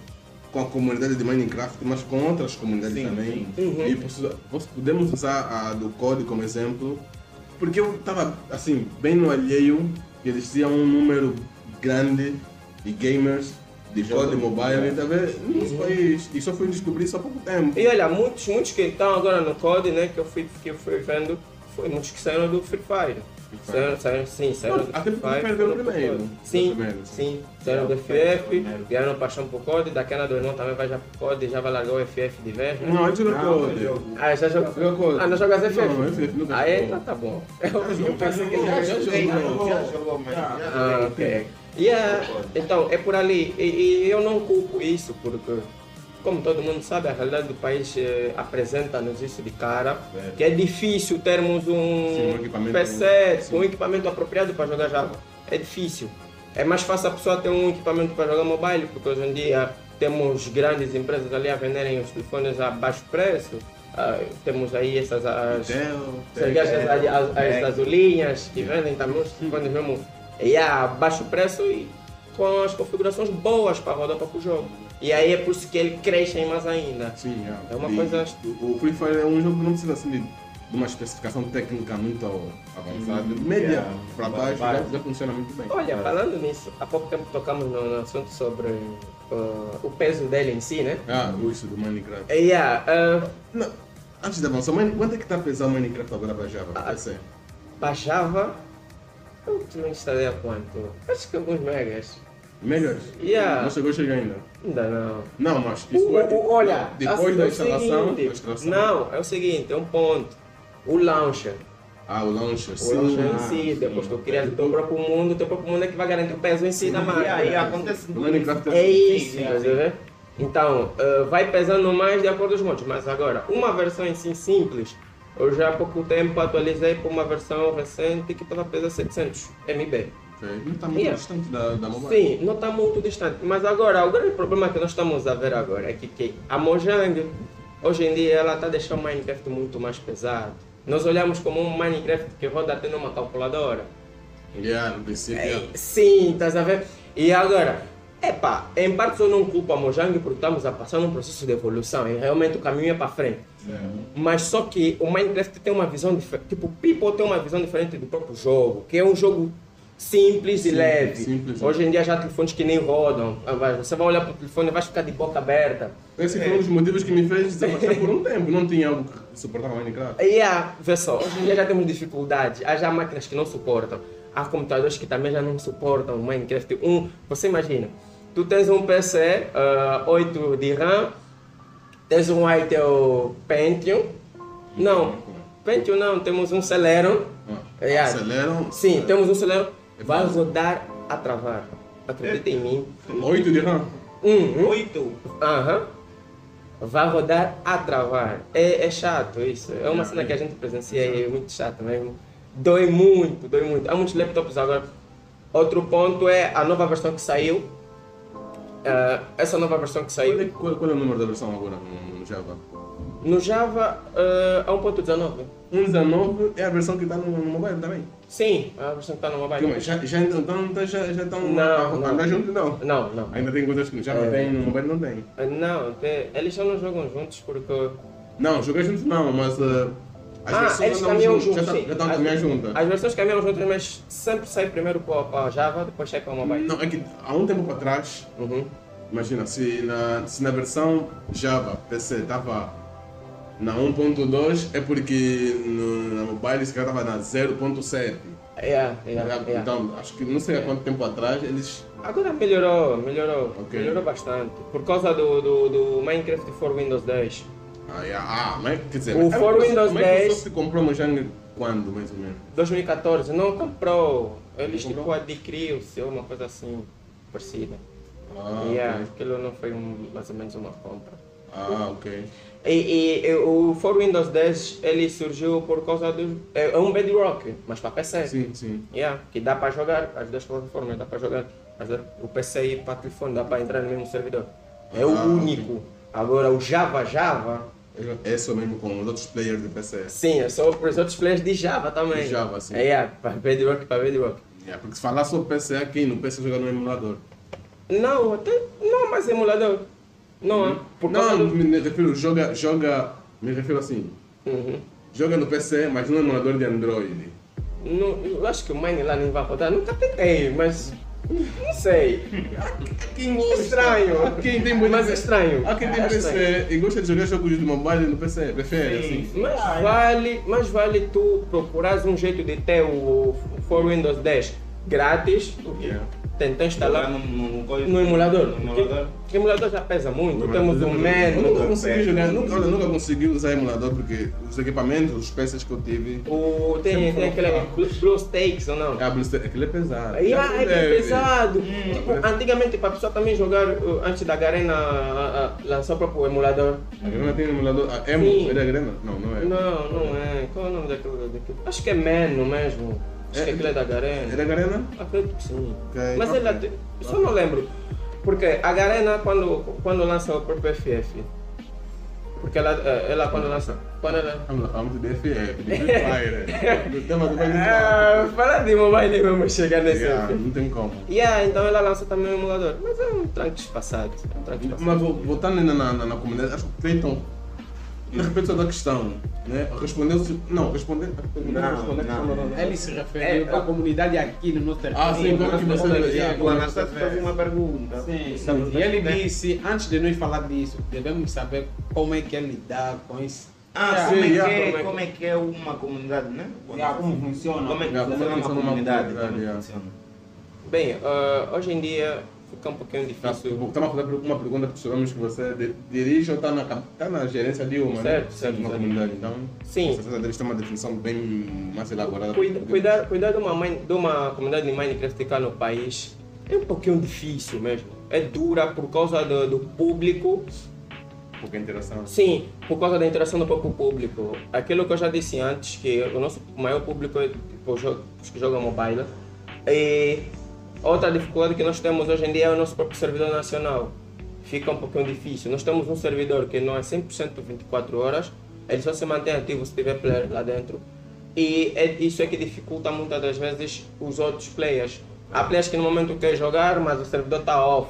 com a comunidade de Minecraft, mas com outras comunidades Sim, também. sim. Uhum. E posso- podemos usar a do Code como exemplo, porque eu estava, assim, bem no alheio, que existia um número grande de gamers de Code Mobile, e talvez não foi, e só fui descobrir isso há pouco tempo. E olha, muitos, muitos que estão agora no COD, né, que eu fui, que eu fui vendo, foi muitos que saíram do Free Fire. Saíram, saíram, sim, saíram Não, do até porque o foram pro primeiro. COD. Sim, primeiro, sim. Saíram do FF, ganharam paixão por COD, daqui a o irmão também vai já pro COD, já vai largar o FF de vez. né? Não, Não, Code. eu- Ah, já jogou? COD. Ah, não jogas FF? Não, FF nunca jogou. Então tá bom. [LAUGHS] Eu pensei que Já jogou. já jogou, mas já Ah, joguei. ok. Yeah, então, é por ali. E, e eu não culpo isso, porque, como todo mundo sabe, a realidade do país eh, apresenta-nos isso de cara, É. que é difícil termos um, Sim, um equipamento- PC, um equipamento apropriado para jogar Java. É difícil. É mais fácil a pessoa ter um equipamento para jogar mobile, porque hoje em dia temos grandes empresas ali a venderem os telefones a baixo preço. Ah, temos aí essas as, Intel, as, as azulinhas que vendem também os [LAUGHS] telefones mesmo e a baixo preço e com as configurações boas para rodar para o jogo. E aí é por isso que ele cresce mais ainda. Sim, É uma E coisa- O Free Fire é um jogo que não precisa assim de, uma especificação técnica muito avançada. Hum, Média yeah. para baixo já, já funciona muito bem. Olha, falando nisso, há pouco tempo tocamos no, no assunto sobre ah, o peso dele em si, né? Ah, o isso do Minecraft. E yeah, ah, Não, antes de avançar, quanto é que está a pesar o Minecraft agora para Java? Ah. Para Java, eu não instalei a quanto? Acho que alguns megas. Megas? Yeah. Não chegou a chegar ainda. Ainda não. Não, mas isso O- é o- olha, depois assim, da é o instalação, da extração. Não, é o seguinte, é um ponto. O launcher. Ah, o launcher, O sim. launcher em ah, si, depois tu ok. crias o teu próprio mundo, o teu próprio mundo é que vai garantir o peso em si da E máquina. aí acontece O Minecraft É isso, Sim, tá sim. vendo? Então, eh, vai pesando mais de acordo com os modos. Mas agora, uma versão em si simples, eu já há pouco tempo atualizei para uma versão recente que estava pesar 700 MB. Não está muito Yeah. distante da, da mobile. Sim, não está muito distante. Mas agora, o grande problema que nós estamos a ver agora é que, que a Mojang, hoje em dia, ela está deixando o Minecraft muito mais pesado. Nós olhamos como um Minecraft que roda até numa calculadora. Yeah, no PC. É, sim, estás a ver? E agora, epá, em parte eu não culpo a Mojang porque estamos a passar num processo de evolução e realmente o caminho é para frente. Mas só que o Minecraft tem uma visão diferente, tipo, o People tem uma visão diferente do próprio jogo, que é um jogo simples e leve. simples. Hoje em dia já há telefones que nem rodam. Ah, Você vai olhar para o telefone e vai ficar de boca aberta. Esse foi um dos motivos que me fez desaparecer por um tempo. Não tinha algo que suportava Minecraft. E há, vê só, hoje em dia já temos dificuldade. Há já máquinas que não suportam. Há computadores que também já não suportam Minecraft. Um, você imagina, tu tens um PC ah, 8 de RAM, tens um Intel Pentium. Não, Pentium não, temos um Celeron. Ah, Yeah. Aceleram. Sim, temos um Celeron. Vai rodar a travar. Acredita em mim. 8 de RAM. Uhum. Oito. Aham. Vai rodar a travar. É, é chato isso. É uma cena que a gente presencia e é muito chato mesmo. Dói muito, dói muito. Há muitos laptops agora. Outro ponto é a nova versão que saiu. Eh, essa nova versão que Qual é, saiu qual, qual é o número da versão agora no, no Java? no Java a 1.19. 1.19 é a versão que está no, no mobile também. Sim, a versão que está mobile. Calma, Já, já, então já, já estão Não, a, não. andar juntos? Não. Não, não. Ainda tem coisas que no Java É. tem, no não tem. Eh, Não, eles já não jogam juntos porque. Não, jogar juntos não, mas uh, as ah, versões eles caminham juntos. Já, tá- já estão a As- caminhar juntas. As versões caminham juntas, mas sempre sai primeiro para Java, depois sai para o mobile. Não, é que há um tempo para trás, Uhum. imagina, se na, se na versão Java PC estava na 1.2 é porque no, na mobile esse cara estava na 0.7. Yeah, yeah, yeah. Então, acho que não sei há quanto tempo atrás eles. Agora melhorou, melhorou, Ok. melhorou bastante. Por causa do, do, do Minecraft for Windows 10. Ah, yeah, ah mas, quer dizer, O for Windows a Microsoft comprou Mojang quando, mais ou menos? 2014, não comprou. Eles Não tipo comprou? adquiriu-se, uma coisa assim, parecida. Ah, yeah, ok. aquilo não foi um, mais ou menos uma compra. Ah, ok. E, e- o For Windows 10 ele surgiu por causa do. É é um Bedrock, mas para PC. Sim, sim. Yeah, que dá para jogar, as duas plataformas dá para jogar. Duas- O PC e para telefone dá para entrar no mesmo servidor. É o Ah, único. Agora o Java Java, É só mesmo com os outros players de PC. sim, é só para os outros players de Java também. De Java, sim. É, yeah, para Bedrock, para Bedrock. Yeah, porque se falar sobre PC aqui, no PC joga no emulador. Não, até não mais emulador. Não, é? por Não, do... me refiro, joga, joga, me refiro assim, Uhum. joga no PC, mas no emulador de Android. Não, eu acho que o Mine lá nem vai rodar. Nunca tentei, mas não sei. Que estranho. Quem tem muito Mas é estranho. Há quem tem É PC estranho. e gosta de jogar jogos de mobile no PC, prefere assim. Mas vale, mas vale tu procurares um jeito de ter o For Windows 10 grátis, Yeah. Tentar instalar no, no, coisa- no emulador. No emulador. Porque o emulador já pesa muito. No Temos o emulador. Eu nunca consegui jogar, nunca, olha, nunca consegui usar emulador porque os equipamentos, os PCs que eu tive, o, tem, tem aquele Blue- Blue Stakes ou não? a BlueStacks, aquilo é pesado. Ah, é bem Deve. pesado. Tipo, antigamente para a pessoa também jogar uh, antes da Garena lançar o próprio emulador. A Grana tem emulador, a Emo, Sim. é da Grana? Não, não é. Não, não é. Qual é o nome daquilo? daquilo? Acho que é Menu mesmo. Acho que É- aquilo é da É Garena. da Garena? Acredito que sim. Ok, Mas ok. ela tem- eu só não lembro. Porque a Garena quando, quando lança o próprio FF. Porque ela, eh, ela quando lança. Quando ela. Vamos de FF, de Free [LAUGHS] Fire, do tema do Ah, fala de mobile vamos chegar nesse Yeah. Não tem como. Yeah, então ela lança também o emulador. Mas é um tranque espaçado. É um tranque. Mas vo- voltando ainda na, na, na comunidade, acho que de repente só da questão, né? Respondeu-se. Não, respondeu. Não, não. Ele se referiu para a comunidade aqui no nosso território. Ah, sim, como que você- O Anastácio fez uma pergunta. Sim, sim. E ele disse, antes de nós falar disso, devemos saber como é que é lidar com isso. Ah, Sim, como, é que é, como é que- como é que é uma comunidade, né? Yeah, como funciona. Como é que funciona uma funciona uma comunidade? é funciona? Bem, ah, hoje em dia fica um pouquinho difícil. Estamos a fazer uma pergunta que sabemos que você di- dirige ou está na, tá na gerência de uma, Certo, né? certo, Uma certo. comunidade, então. Sim. Você deve ter uma definição bem mais elaborada. Cuida- cuidar, cuidar de, uma, mine- de uma comunidade de Minecraft cá no país é um pouquinho difícil mesmo. É dura por causa do, do público, Pouca interação. sim, por causa da interação do próprio público. Aquilo que eu já disse antes, que o nosso maior público é tipo, os que jogam mobile. E outra dificuldade que nós temos hoje em dia é o nosso próprio servidor nacional. Fica um pouquinho difícil. Nós temos um servidor que não é 100% 24 horas, ele só se mantém ativo se tiver player lá dentro. E é isso é que dificulta muitas das vezes os outros players. Há players que no momento querem jogar, mas o servidor está off.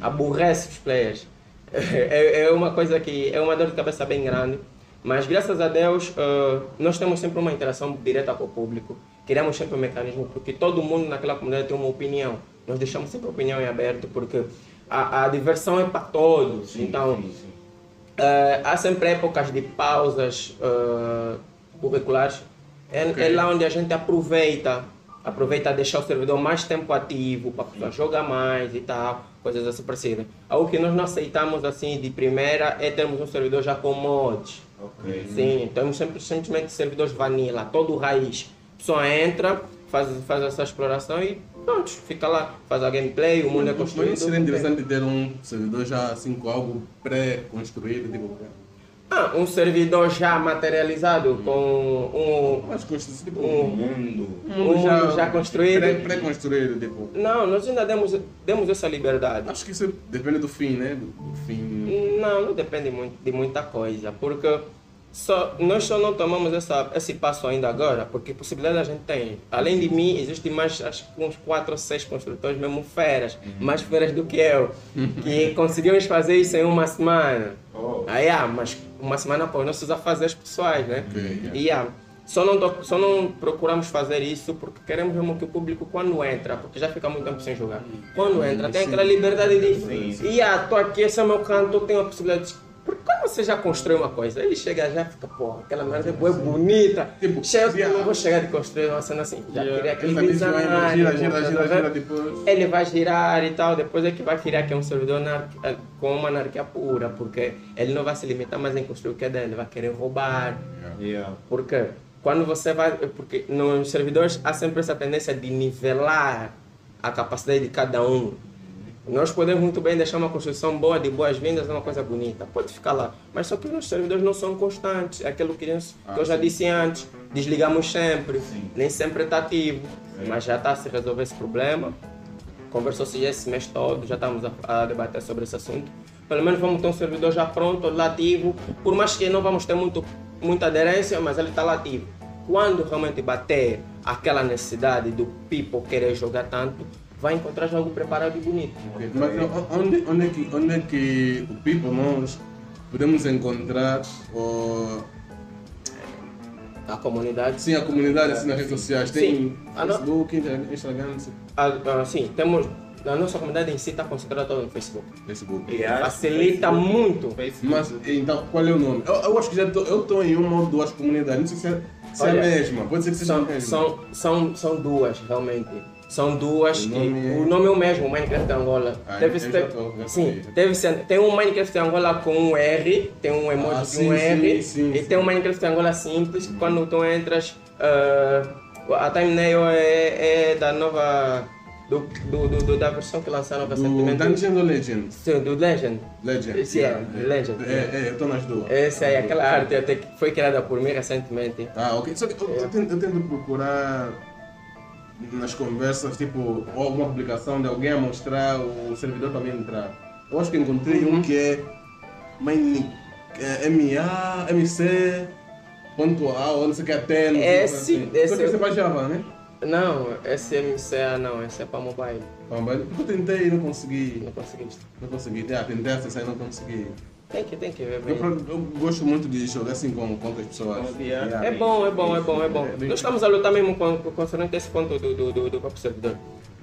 Aborrece os players. [LAUGHS] É, é uma coisa que é uma dor de cabeça bem grande. Mas graças a Deus, eh, nós temos sempre uma interação direta com o público. Criamos sempre um mecanismo, porque todo mundo naquela comunidade tem uma opinião. Nós deixamos sempre a opinião em aberto, porque a, a diversão é para todos. então, sim, sim. eh, há sempre épocas de pausas eh, curriculares. É, Ok. é lá onde a gente aproveita, aproveita a deixar o servidor mais tempo ativo, para pessoa jogar mais e tal, coisas assim parecidas. Algo que nós não aceitamos assim de primeira é termos um servidor já com mods. Ok. Sim, temos sempre, simplesmente servidores vanilla, todo raiz. A pessoa entra, faz, faz essa exploração e pronto, fica lá, faz a gameplay, o mundo é Mas construído. seria interessante ter um servidor já assim com algo pré-construído, tipo. Ah, um servidor já materializado com um. Mas construído tipo Um- mundo. Um mundo já construído. Pré- Pré-construído, tipo. Não, nós ainda demos, demos essa liberdade. Acho que isso depende do fim, né? Do, do fim. Não, não depende muito de muita coisa, porque só, nós só não tomamos essa, esse passo ainda agora, porque possibilidade a gente tem. Além de mim, existem mais acho uns 4 ou 6 construtores mesmo feras, mais feras do que eu, que conseguimos fazer isso em uma semana. Oh. Aí, ah, mas uma semana para os nossos afazeres pessoais, né? Ok, yeah. E ah, só não, só não procuramos fazer isso porque queremos mesmo que o público, quando entra, porque já fica muito tempo sem jogar, quando entra, tem aquela liberdade de. E ah, tô aqui, esse é o meu canto, tenho a possibilidade de. Porque quando você já constrói uma coisa, ele chega já e fica, pô, aquela merda é boa, é bonita. Tipo, Chega, eu yeah. não vou chegar de construir uma cena assim. Já queria aquele Ele design. gira, gira, gira, tá gira, vendo? gira depois. Ele vai girar e tal, depois é que vai criar que é um servidor eh, com uma anarquia pura, porque ele não vai se limitar mais em construir o que é dele, vai querer roubar. Yeah. Porque quando você vai. Porque nos servidores há sempre essa tendência de nivelar a capacidade de cada um. Nós podemos muito bem deixar uma construção boa, de boas-vindas, é uma coisa bonita. Pode ficar lá. Mas só que os servidores não são constantes. É aquilo que, eu- já disse antes. Desligamos sempre. Nem sempre está ativo. Mas já está a se resolver esse problema. Conversou-se já esse mês todo, já estamos a, a debater sobre esse assunto. Pelo menos vamos ter um servidor já pronto, lá ativo. Por mais que não vamos ter muito, muita aderência, mas ele está lá ativo. Quando realmente bater aquela necessidade do people querer jogar tanto, vai encontrar jogo preparado e bonito. Mas onde, onde, é que, onde é que o People nós podemos encontrar o, A comunidade. sim, a comunidade assim, nas redes sociais? Tem Sim. Facebook, Instagram, Ah, ah, sim, temos. A nossa comunidade em si está concentrada toda no Facebook. Facebook. Yeah. Facilita muito. Facebook. Mas então, qual é o nome? Eu, eu acho que já tô, eu estou em uma ou duas comunidades, não sei se é, se é a mesma, pode ser que seja a São, mesma. são, são, são duas, realmente. São duas O que. nome é- O nome é o mesmo, Minecraft Angola. Ah, eu já teve- tô, sim, teve, sim, tem um Minecraft Angola com um R, tem um emoji Ah, de sim, um R, sim, sim, e sim. tem um Minecraft Angola simples, que quando tu entras, ah, a thumbnail é, é da nova. Do, do, do- do- da versão que lançaram Do recentemente. Dungeons ou Legends? Sim, do Legend. Legend. Sim, é, Legend. É, é, eu estou nas duas. Essa aí, aquela arte até que foi criada por mim recentemente. Ah, ok. Só que eu, eu, tento, eu tento procurar nas conversas, tipo, ou alguma publicação de alguém a mostrar o servidor para mim entrar. Eu acho que encontrei Uhum. um que é, main, é MA, MC, ponto A, ou não sei o que sei Esse- assim. esse Só que eu- esse é para Java, né? Não, esse MCA não, esse é para mobile. Ah, mas Porque eu tentei e não consegui. Não conseguiste. Não consegui. Ah, tentei acessar e não consegui. Tem que, tem que ver Eu, eu gosto muito de jogar assim com, com outras pessoas. Yeah. É bom, é bom, é bom, é bom. É bem- Nós estamos a lutar mesmo com, a esse ponto do, do, do, do próprio servidor.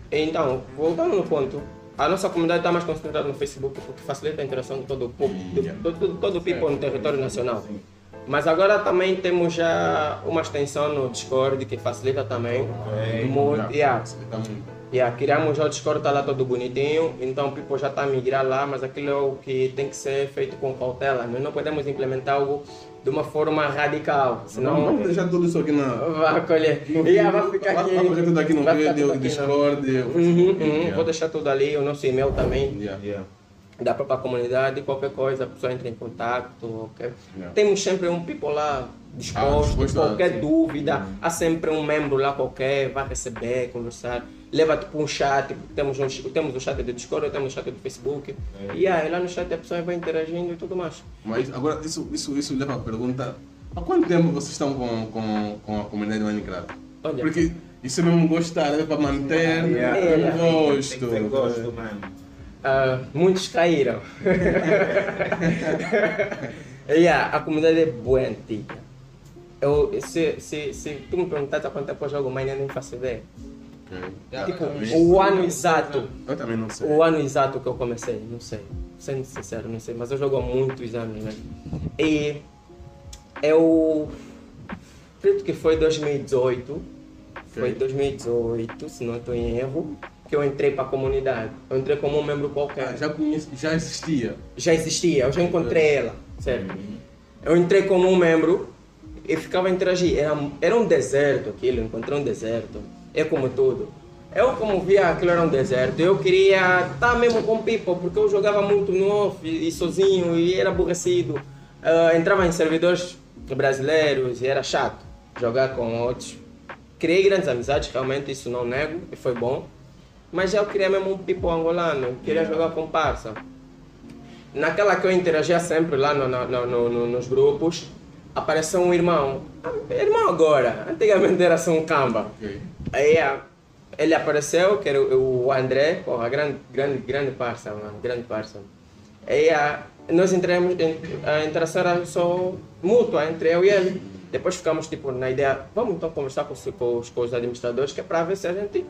Então, voltando no ponto, a nossa comunidade está mais concentrada no Facebook porque facilita a interação de todo o povo, do, do, do- todo o people no território nacional. Mas agora também temos já uma extensão no Discord que facilita também. muito. Yeah. Facilita muito. Yeah, criamos já o Discord, está lá todo bonitinho, então o people já está a migrar lá, mas aquilo é o que tem que ser feito com cautela. Nós não podemos implementar algo de uma forma radical, senão Vamos deixar tudo isso aqui na. vai colher. No Yeah, vai ficar aqui. vai ficar tudo aqui no vai ficar vídeo, Discord. não. Uhum, uhum, Yeah. Vou deixar tudo ali, o nosso e-mail também, Yeah. Yeah. da própria comunidade, qualquer coisa, a pessoa entra em contato. ok? Yeah. Temos sempre um people lá disposto, Ah, disposto a- qualquer sim. dúvida, há sempre um membro lá qualquer, vai receber, conversar. Leva-te para um chat, temos um, temos o chat do Discord, temos o chat do Facebook. E aí lá no chat a pessoa vai interagindo e tudo mais. Mas agora, isso, isso, isso leva a pergunta: há quanto tempo vocês estão com, com, com a comunidade Minecraft? Olha. Porque isso é mesmo gostar, é para manter Yeah. o Yeah. gosto. Tem gosto, mano. Ah, muitos caíram. [LAUGHS] yeah, a comunidade é boa antiga. Eu, se, se, se tu me perguntasse há quanto tempo eu jogo Mine, eu nem faço ideia. Ok. Tipo, também. o ano exato. Eu também não sei. O ano exato que eu comecei, não sei. Sendo sincero, não sei. Mas eu jogo há muitos anos, né? E eu acredito que foi 2018. Foi Ok. 2018, se não estou em erro, que eu entrei para a comunidade. Eu entrei como um membro qualquer. Ah, já, conheci, já existia. já existia, eu já encontrei ela, certo? Eu entrei como um membro e ficava a interagir. Era, era um deserto aquilo, eu encontrei um deserto. É como tudo. Eu, como via aquilo era um deserto, eu queria estar mesmo com people, porque eu jogava muito no off e sozinho e era aborrecido. Ah, entrava em servidores brasileiros e era chato jogar com outros. Criei grandes amizades, realmente, isso não nego, e foi bom. Mas eu queria mesmo um people angolano, queria jogar com parça. Naquela que eu interagia sempre lá no, no- no- no- no- nos grupos, apareceu um irmão. Irmão agora, antigamente era só um camba. Ok. Aí ele apareceu, que era o André, porra, grande, grande, grande parça, mano, grande parça. Aí nós entramos, en- a interação era só mútua entre eu e ele. Depois ficamos tipo na ideia, vamos então conversar com, com os, com os administradores, que é para ver se a gente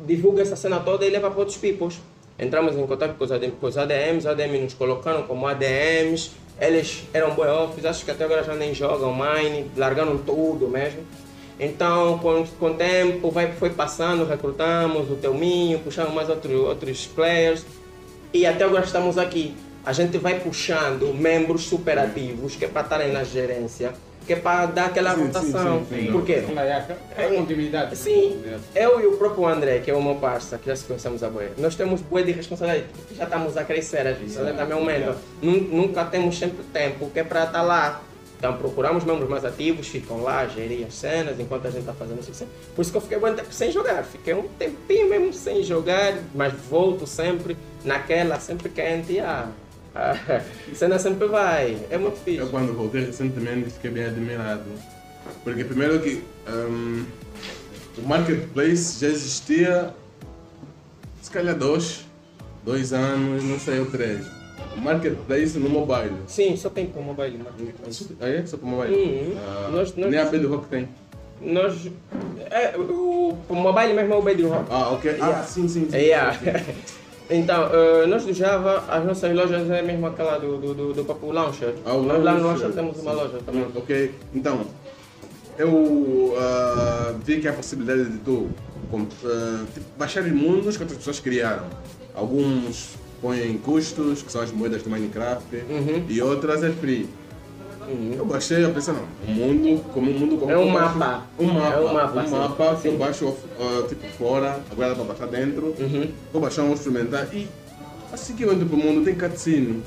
divulga essa cena toda e leva para outros peoples. Entramos em contato com os, ADM, com os ADMs, os ADM nos colocaram como ADMs, eles eram boy offs, acho que até agora já nem jogam mine, largaram tudo mesmo. Então, com, com o tempo, vai, foi passando, recrutamos o Telminho, puxamos mais outro, outros players e até agora estamos aqui. A gente vai puxando membros superativos que é para estarem na gerência, que é para dar aquela Sim, rotação. sim, sim. Por quê? É a continuidade. Sim, eu e o próprio André, que é o meu parça, que já se conhecemos há bué, nós temos bué de responsabilidade, porque já estamos a crescer, às vezes, também aumenta. Nun- Nunca temos sempre tempo, que é para estar lá. Então procuramos membros mais ativos, ficam lá a gerir as cenas enquanto a gente está fazendo isso. Por isso que eu fiquei bom tempo sem jogar, fiquei um tempinho mesmo sem jogar, mas volto sempre naquela, sempre quente. Ah, [LAUGHS] a cena sempre vai, é muito Eu fixe. quando voltei recentemente fiquei bem admirado. Porque primeiro que hum, o marketplace já existia se calhar dois, dois anos, não sei, ou três. O marketplace no mobile. Sim, só tem para o mobile. Marketplace. Ah, é? Só para mobile? Uhum. Ah, Nós- nós- Nem a Bedrock tem. Nós. É, o, o mobile mesmo é o Bedrock. Ah, ok. Ah, Yeah. sim, sim. sim. Yeah. [LAUGHS] Então, eh, nós do Java, as nossas lojas é mesmo aquela do, do, do, do Papo Launcher. Ah, o nós lá no Launcher. Temos uma loja também. Ok, então, eu ah, vi que há a possibilidade de tu ah, tipo, baixar mundos que outras pessoas criaram. Alguns põem custos, que são as moedas do Minecraft, Uhum. e outras é free. Uhum. Eu baixei, eu pensei, não, um mundo como um mundo como É um baixo- mapa. Um mapa. É um mapa, um mapa que eu baixo ah, tipo fora, agora dá para baixar dentro. Uhum. Vou baixar, vou experimentar e assim que eu entro pro mundo tem cutscene.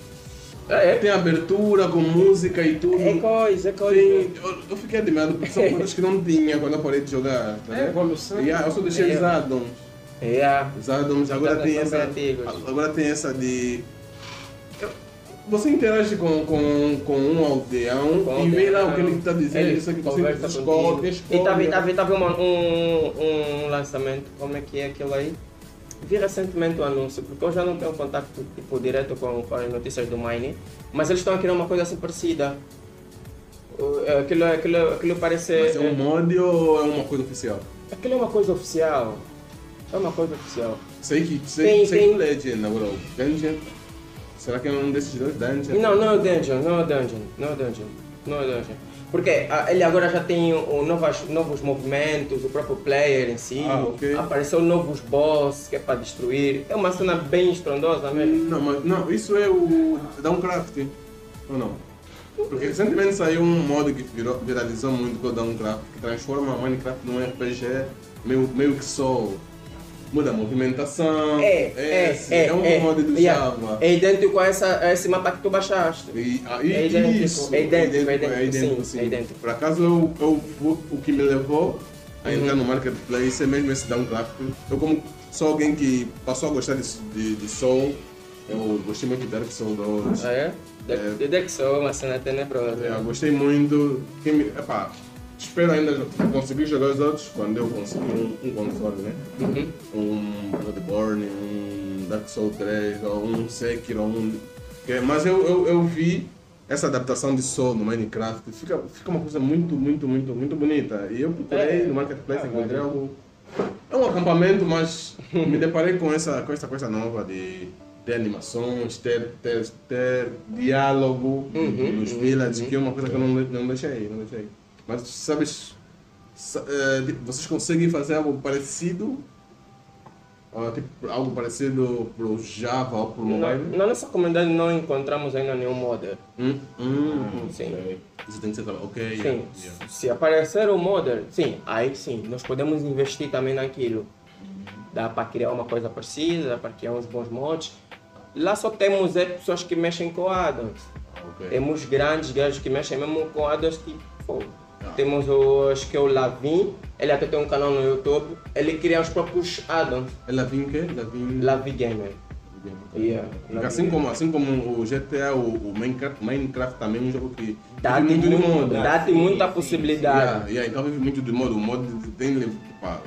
É, é. Tem abertura com música e tudo. É coisa, é coisa. Sim, eu, eu fiquei admirado porque são [LAUGHS] coisas que não tinha quando eu parei de jogar. Tá É vendo? evolução. Yeah, eu só deixei os É. addons. Yeah. Os addons agora Todas tem essa. criativas. Agora tem essa de. Você interage com, com, com um aldeão Com e vê lá o que ele está dizendo, Ele isso aqui você escolhe, escolhe. E tá estava tava, tava uma- um, um lançamento, como é que é aquilo aí? Vi recentemente o anúncio, porque eu já não tenho contato tipo, direto com, com as notícias do Mine, mas eles estão a criar uma coisa assim parecida. É, Aquilo, aquilo, aquilo parece. Mas é um mod ou é uma coisa oficial? Aquilo é uma coisa oficial. É uma coisa oficial. Sei que sei, Tem- sei tem- que Legend agora, o Dungeon. Será que é um desses dois Dungeon? Não, não é o Dungeon, não é o Dungeon, não é o Dungeon, não é o Dungeon. Porque ah, ele agora já tem o, novas, novos movimentos, o próprio player em si, Ah, ok. apareceu novos boss que é para destruir. É uma cena bem estrondosa mesmo. Não, mas não, isso é o Downcraft, ou não? Porque recentemente saiu um modo que virou, viralizou muito é o Downcraft, que transforma Minecraft num RPG meio, meio que só muda a movimentação. É, é, esse, é, é um é, modo do yeah. Java. É idêntico a, essa, a esse mapa que tu baixaste. E, ah, e É idêntico, isso, é idêntico, é idêntico, sim, sim. é idêntico. Por acaso eu, eu, o, o que me levou a entrar Uhum. no marketplace é mesmo esse Downcraft. Eu como sou alguém que passou a gostar de, de, de Soul, eu gostei muito de Dark Souls 2. Ah, é? É. De, de que sou uma cena tenebrosa. É, eu gostei muito. Quem me, epá, espero ainda conseguir jogar os outros quando eu conseguir um, um console, né? Uhum. Um Bloodborne, um Dark Souls 3, ou um Sekiro, um... Mas eu, eu, eu vi essa adaptação de Soul no Minecraft, fica, fica uma coisa muito, muito, muito, muito bonita. E eu procurei É. no Marketplace, Ah, encontrei algo... É um acampamento, mas me deparei com essa, com essa coisa nova de ter animações, ter, ter, ter diálogo Uhum, nos uhum, villages, uhum. que é uma coisa que eu não, não deixei, não deixei. Mas sabes, sa- eh, vocês conseguem fazer algo parecido? Ou, tipo, algo parecido pro Java ou pro Na, mobile? na nossa comunidade não encontramos ainda nenhum modder. Hum, hum, Sim. ok. Isso tem que ser ok. Sim, yeah, se aparecer o modder, sim, aí sim, nós podemos investir também naquilo. Dá para criar uma coisa parecida, dá para criar uns bons mods. Lá só temos é, pessoas que mexem com addons. Ok. Temos grandes gajos que mexem mesmo com addons tipo. pô, Ah. Temos o, acho que é o Lavin, ele até tem um canal no YouTube, ele cria os próprios addons. Ela vem o quê? Ela vem... Lavi Gamer. Yeah. Assim como, assim como o GTA, o, Minecraft, Minecraft também é um jogo que Dá-te muito muito- dá-te muita possibilidade. Yeah, yeah, então vive muito de modo. O modo tem.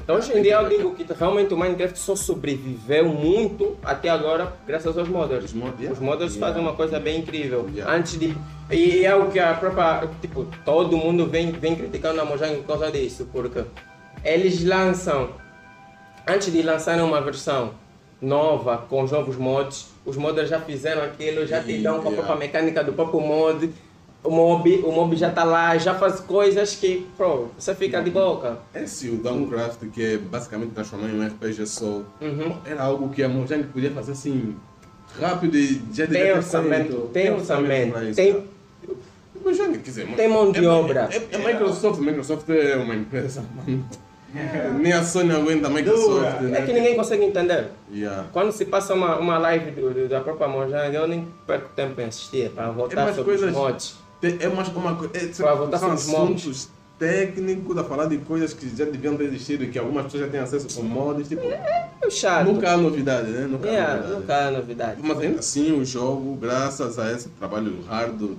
Então hoje em dia eu digo que realmente o Minecraft só sobreviveu muito até agora graças aos modders. Os mod- yeah. Os modders Yeah. fazem uma coisa bem incrível. Yeah. Antes de. E é o que a própria. Tipo, todo mundo vem, vem criticando a Mojang por causa disso, porque eles lançam. Antes de lançarem uma versão nova com os novos mods, os modders já fizeram aquilo, já te dão com a própria mecânica do próprio mod. O mob, o mob já tá lá, já faz coisas que, pô, você fica de boca. Esse o Downcraft, que é basicamente transformar em um RPG só, Uhum. era algo que a Mojang podia fazer assim, rápido e já Tem devia ter orçamento, tem orçamento, tem-. Mojang, quer dizer, Tem mão de é- obra. É, é Microsoft, Microsoft é uma empresa, mano. Nem a Sony aguenta a Microsoft. né? É que ninguém consegue entender. Yeah. Quando se passa uma, uma live do- do- da própria Mojang, eu nem perco tempo em assistir para voltar mais sobre coisas- os mods. É mais uma coisa. É, são os mobs. assuntos técnicos a falar de coisas que já deviam ter existido e que algumas pessoas já têm acesso com mods. Tipo, É chato. nunca há novidade, né? Nunca há Yeah, novidade. nunca há novidade. Mas ainda assim, o jogo, graças a esse trabalho árduo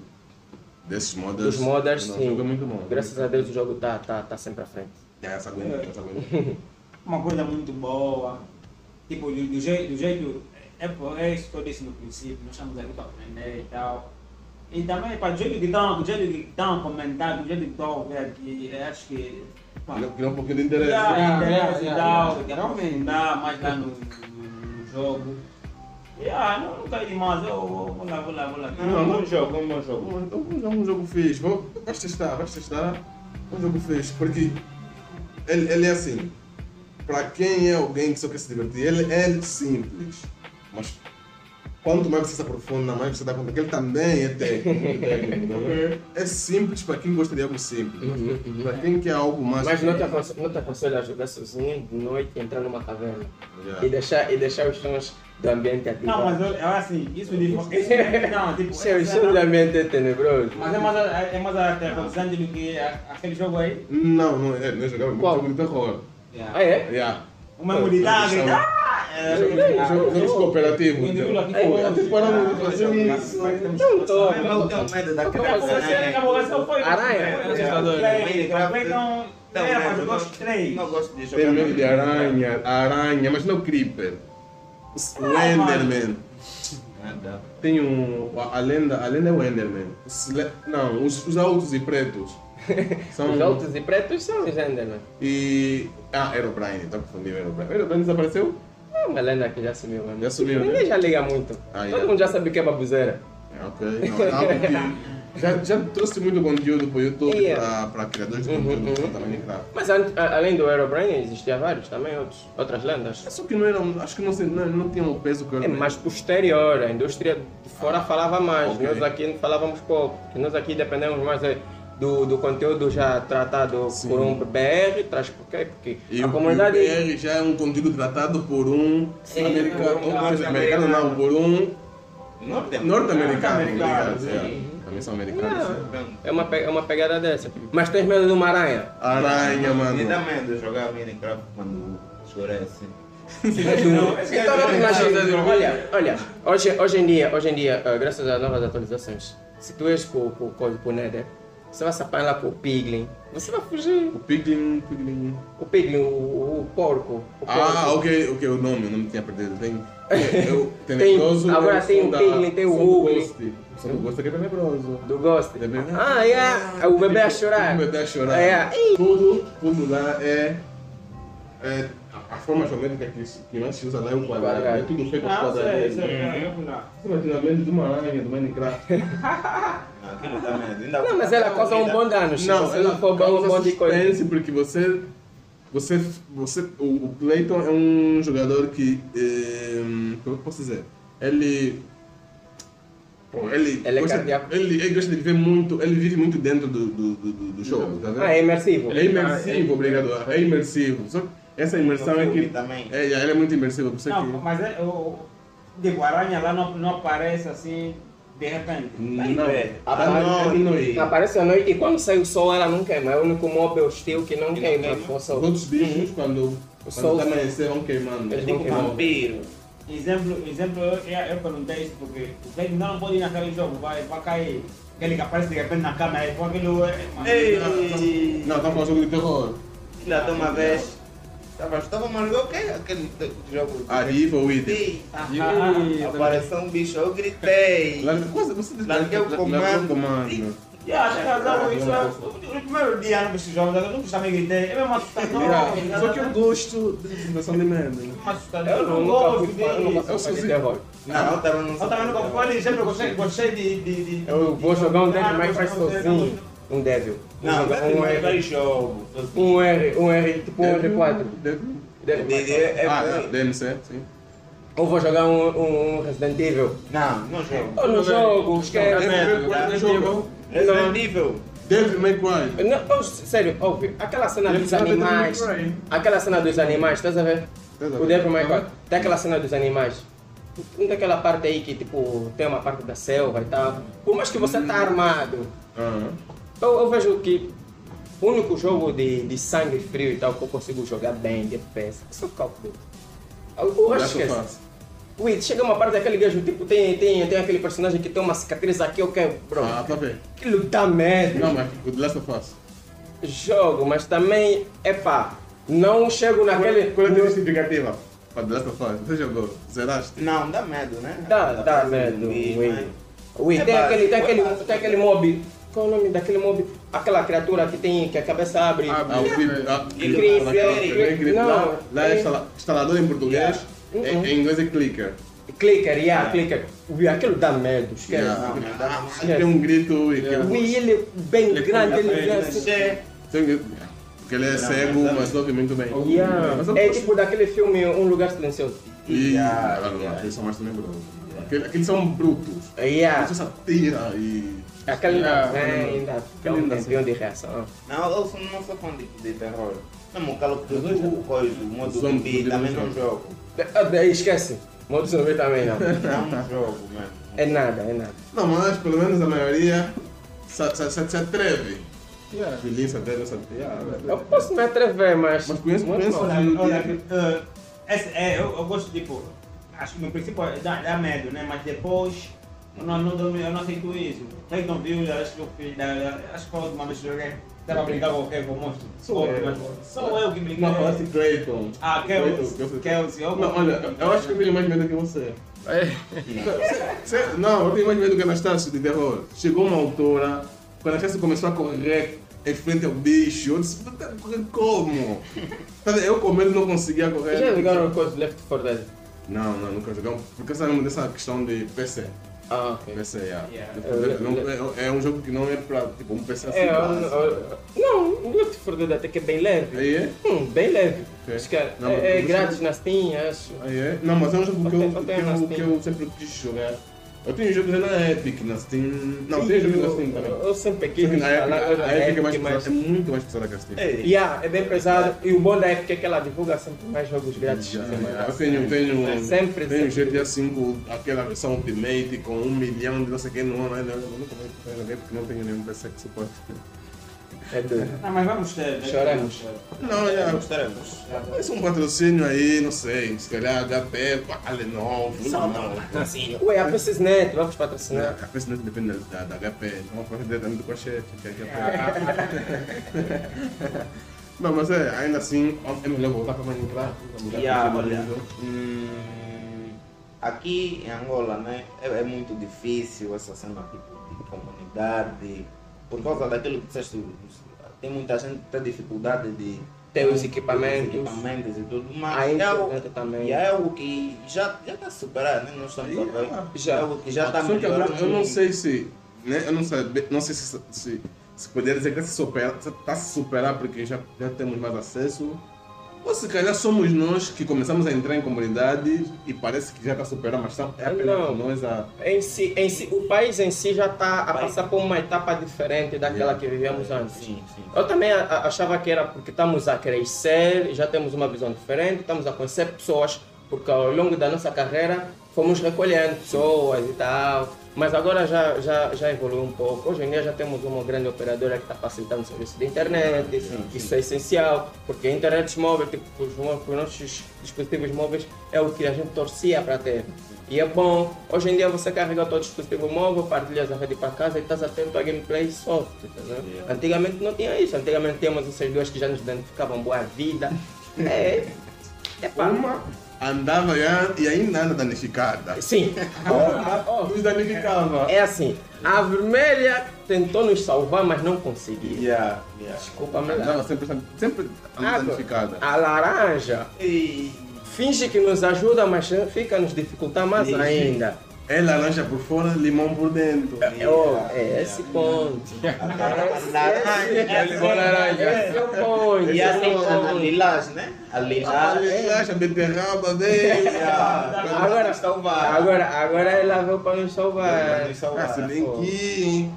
desses modders, Dos modders, o sim. jogo é muito bom. Graças a Deus o jogo tá, tá, tá sempre à frente. É, essa aguenta, essa aguenta. [LAUGHS] uma coisa muito boa. Tipo, do, do jeito, do jeito é, por- é isso que eu disse no princípio, nós estamos aqui para aprender e tal. E também, para do jeito que estão, do jeito que estão a comentar, do jeito que estão a ver aqui, eu acho que. pá, Criou um pouquinho de interesse. dá Yeah, interesse yeah, e yeah, tal, yeah. aprofundar mais lá no, no, jogo. E ah, não, não cai demais, eu vou, lá, vou lá, vou lá. Não, um bom jogo, um bom jogo. Um, um, um jogo fixe. Vou, vais testar, vais testar. Um jogo fixe. Porque ele, ele é assim. Para quem é alguém que só quer se divertir, ele é simples. Mas quanto mais você se aprofunda, mais você dá conta que ele também é técnico. técnico não é? é simples para quem gosta de algo simples. Para quem quer algo mais. Mas não te, aconselho, não te aconselho a jogar sozinho de noite e entrar numa caverna. Yeah. E deixar, e deixar os sons do ambiente ativar. Não, mas eu, eu assim, isso de. Isso, [LAUGHS] não, tipo. Seu essa- som do ambiente é tenebroso. Mas é mais, é mais aterrorizante do que aquele jogo aí. Não, não é. Não é jogar, é um Qual? jogo de terror. Ah, é? Yeah. Uma imunidade. Jogo- Ah, é, Jogos cooperativos. Até paramos de fazer isso. Não tô. Eu tenho medo da criança? Aranha. Então, era para os três. Não gosto de Tem jogar. medo de aranha, aranha, mas não creeper. O Enderman. Nada. Tem um. A, a lenda, a lenda é o Enderman. O Sle- Não, os, os altos e pretos. [LAUGHS] São. Os altos e pretos são os Enderman. E. Ah, Aerobrine, então confundi o Aerobrine. O Aerobrine desapareceu? É uma lenda que já sumiu mesmo. Já sumiu, né? Ninguém já liga muito. Ah, Todo yeah. mundo já sabe que é babuzeira. É, ok. Não, é algo que. Já, já trouxe muito conteúdo para o YouTube Yeah. para criadores de Uhum, conteúdo uhum. uhum. também Minecraft. Mas an- a- além do Aerobrain, existia vários também, outros, outras lendas. Só que não eram. Acho que não, não, não tinham o peso que o É mais posterior, a indústria de fora falava mais, ok. nós aqui falávamos pouco, nós aqui dependemos mais é, do, do conteúdo já tratado Sim. por um BR, traz por quê? Porque E a o, comunidade... e o BR já é um conteúdo tratado por um Sim, americano, por um seja, americano não, por um Norte-americano. norte-americano, Norte-americano, ligado? É, sim. Também são americanos. Ah. é. É uma, é uma pegada dessa. Mas tens medo de uma aranha? Aranha, Me dá mano. medo jogar Minecraft quando escurece. Então lá, gente. olha, olha, hoje, hoje em dia, hoje em dia, eh, graças às novas atualizações, se tu és com o Nether, você vai se apanhar lá com o Piglin, você vai fugir. O Piglin, Piglin. O Piglin, o, o porco. O Ah, porco. ok, ok, o nome, o nome tinha perdido. Tem. [LAUGHS] Eu, Tem- tenebroso. agora tem o Piglin, tem o Ugly. Ghost. Sou do Ghost que é tenebroso. Do Ghost. É bem- Ah, é. O bebê a chorar. O bebê a chorar. É. Tudo, tudo lá é. é a, forma geométrica que, se- que mais se usa lá é o quadrado. Quadrado. É tudo feito aos Ah, lá. Você imagina a mente de uma aranha do Minecraft. [LAUGHS] Aquilo. Ainda- Não, mas ela causa um bom dano. Se Não, você ela não for bom, um monte de coisa. porque você, você, você, o, o Clayton é um jogador que, eh, como eu posso dizer, ele, pô, ele, Ele é gosta, cardíaco. ele, ele gosta de viver muito, ele vive muito dentro do, do, do, do- jogo, tá vendo? Ah, é imersivo. É imersivo, obrigado, é imersivo. Só que essa imersão é que, Também. é, ele é muito imersivo, por isso Não, que, mas é, o, tipo, a aranha lá não, não aparece assim de repente. Não, É, à à noite. noite. Aparece à noite e quando sai o sol ela não queima. É o único mob hostil que não Que não queima. o Os outros bichos, quando, quando sol- tá amanhecer, vão queimando. Eles Tipo vão queimar. vampiro. Exemplo, exemplo eu, eu, eu perguntei isso porque o não pode ir naquele jogo, vai, vai cair. Aquele que aparece de repente na câmera e é, mano, Ei! Não, estamos falando sobre jogo de terror. Tem uma vez. Estava, estava a jogar o quê? Aquele jogo. Ari foi o item. Sim. Ah, ah, ah. Apareceu um bicho, eu gritei. Larguei o comando. Yeah, razão, isso é. No primeiro dia nesse jogo, eu nunca também gritei. É mesmo assustador. Só que eu gosto de sensação de né? assustador. Eu não, não gosto fã, eu de sou- terror. Não, eu também não Eu também nunca fui, sempre gostei, gostei de, de, de. Eu vou jogar um May Cry Ah, sozinho. Um Devil. Não, um é R. jogo. Um R, um R, tipo um R4. Deve- Devil. É Ah. DMC, sim. Ou vou jogar um, um Resident Evil. Não, não jogo. Eu não jogo, esquece. Deve- jogo. Resident Evil. Devil May Cry. Não, oh, sério, óbvio, aquela cena dos animais, aquela cena dos animais, estás a ver? O? Devil May Cry, tem aquela cena dos animais. Não tem aquela parte aí que tipo, tem uma parte da selva e tal. Por mais que você tá armado, Aham. Eu, eu vejo que o único jogo de, de sangue frio e tal que eu consigo jogar bem de FPS é só Call of Duty. Eu, eu acho que é. Ui, chega uma parte daquele gajo, tipo, tem, tem, tem aquele personagem que tem uma cicatriz aqui, eu quero, bro. Ah, tá bem. Aquilo dá medo. Não, mas o The Last of Us. Jogo, mas também, epá, não chego naquele. Qual é a tua justificativa? Para The Last of Us. Você jogou? Zeraste? Não, dá medo, né? Dá, dá pra medo, É tem aquele, tem é aquele, tem aquele mob. Qual é o nome daquele mob? Aquela criatura que tem, que a cabeça abre. Ah, o filho. ah, aquele- aquele- não, Lá lá é é- instala- instalador em português. Em inglês é clicker. Clicker, yeah, clicker. Ui, aquilo dá medo, esquece. Yeah. Esquece. Tem um grito e que Ui, ele é bem Ele grande, ele é grito. Porque ele é cego, mas ouve muito bem. Yeah. É tipo daquele filme Um Lugar Silencioso. E Yeah, ah, yeah. aqueles são mais tenebrosos. Aqueles, aqueles são brutos. Yeah. Você só tira e. Aquele ainda vem, ainda tem um ainda tempinho de reação. Não, eu sou- não sou fã de, de terror. Mesmo o Call of Duty, o coisa, o modo Zombi, zumbi, também não não jogo. Ah, daí Esquece. Modo zumbi também não. Não jogo mesmo. É nada, é nada. Não, mas pelo menos a maioria se, atreve. Yeah. Atreve, se atreve. Yeah, Eu posso me atrever, mas. Mas conheço- muito conheço-. Olha, olha, eh, esse, é, eu, eu gosto, tipo, acho que no princípio dá, dá medo, né? Mas depois eu não, não, dormi- eu não aceito isso. Quem não viu, acho que eu fiz, da- acho que foi a última vez que joguei. Estava a brincar com o Kevin, com o monstro. Sou eu. Mas Sou eu que brinquei. Não, falasse Clayton. Ah, Clayton, Kelsey. Kelsey. eu- Não, olha, eu acho que eu tenho mais medo que você. Cê- não, eu tenho mais medo que Anastácio de terror. Chegou uma altura, quando a Anastácio começou a correr em frente ao bicho, eu disse, "Mas tá correndo como? Eu com medo não conseguia correr. Já ligaram o código Left 4 Dead? Não, não, nunca jogamos. Porque sabemos dessa questão de PC. Ah, ok. PC, yeah. Yeah. Depois, não- é, é um jogo que não é pra tipo, um PC assim. É, básico. eu- não, o Left 4 Dead até que é bem leve. Aí é? Hum, bem leve. Ok. Acho que é, Não, é, é grátis na Steam, acho. Aí é? Não, mas é um jogo que eu, que, eu, que eu sempre quis jogar. Eu tenho jogos na Epic, na Steam. Não, tem jogos na Steam eu, também. eu sempre quis na instalar Epic, a Epic é, mais mas... pesada, é muito mais pesada que a Steam. Ei, Yeah, é bem pesado. E o bom da Epic é que ela divulga sempre mais jogos grátis. Eu tenho, tenho, É sempre, tenho sempre. GTA V, aquela versão Ultimate com um milhão de não sei o que no ano. Eu nunca vou jogar porque não tenho nenhum PC que suporte. É doido. Não, mas vamos ter. né? Choramos. Não, já. gostaremos. Esse é um patrocínio aí, não sei, se calhar HP, pá, Lenovo, não, não. Assim, Ué, a PCSnet, vamos patrocinar. A não depende da, da HP, não pode diretamente com a chefe, que é HP. [LAUGHS] Não, mas é, ainda assim, é melhor voltar para Minecraft. mudar Yeah, olha, hum, aqui em Angola né, é, é muito difícil essa cena tipo, de comunidade, por causa daquilo que disseste, tem muita gente que tem dificuldade de Tem os equipamentos. os equipamentos e tudo, mas A é algo, também. e é algo que já já está superado, né? nós estamos a ver, Já. é algo que já está melhorando. eu não sei se, né, eu não sei, não sei se, se, se poderia dizer que está se superar, está se superar porque já, já temos mais acesso, ou se calhar somos nós que começamos a entrar em comunidades e parece que já está a superar, mas é apenas Não. nós a... Em si, em si, o país em si já está a passar por uma etapa diferente daquela Yeah. que vivíamos antes. Sim, sim. Eu também achava que era porque estamos a crescer, já temos uma visão diferente, estamos a conhecer pessoas, porque ao longo da nossa carreira fomos recolhendo pessoas e tal. Mas agora já, já, já evoluiu um pouco. Hoje em dia já temos uma grande operadora que está facilitando o serviço de internet. Isso é essencial, porque a internet móvel, tipo, os, os nossos dispositivos móveis, é o que a gente torcia para ter. E é bom. Hoje em dia você carrega o teu dispositivo móvel, partilhas a rede para casa e estás atento a gameplay soft. entendeu? Antigamente não tinha isso. Antigamente tínhamos essas duas que já nos identificavam boa vida. [LAUGHS] É. É pá. Uma andava já e ainda anda danificada. Sim. [LAUGHS] Oh, Nos danificava. É assim, a vermelha tentou nos salvar, mas não conseguiu. Yeah, yeah. Desculpa, mas Andava sempre, sempre anda danificada. a laranja E... finge que nos ajuda, mas fica nos dificultar mais sim. ainda. É laranja por fora, limão por dentro. Oh, é esse ponto. Esse esse é o ponto. E é assim, o a lilás, né? A [LAUGHS] Ah, lilás. Relaxa, beterraba, veio. Agora, salvar. agora, agora ela veio para nos salvar. Nos salvar. Ah, se bem que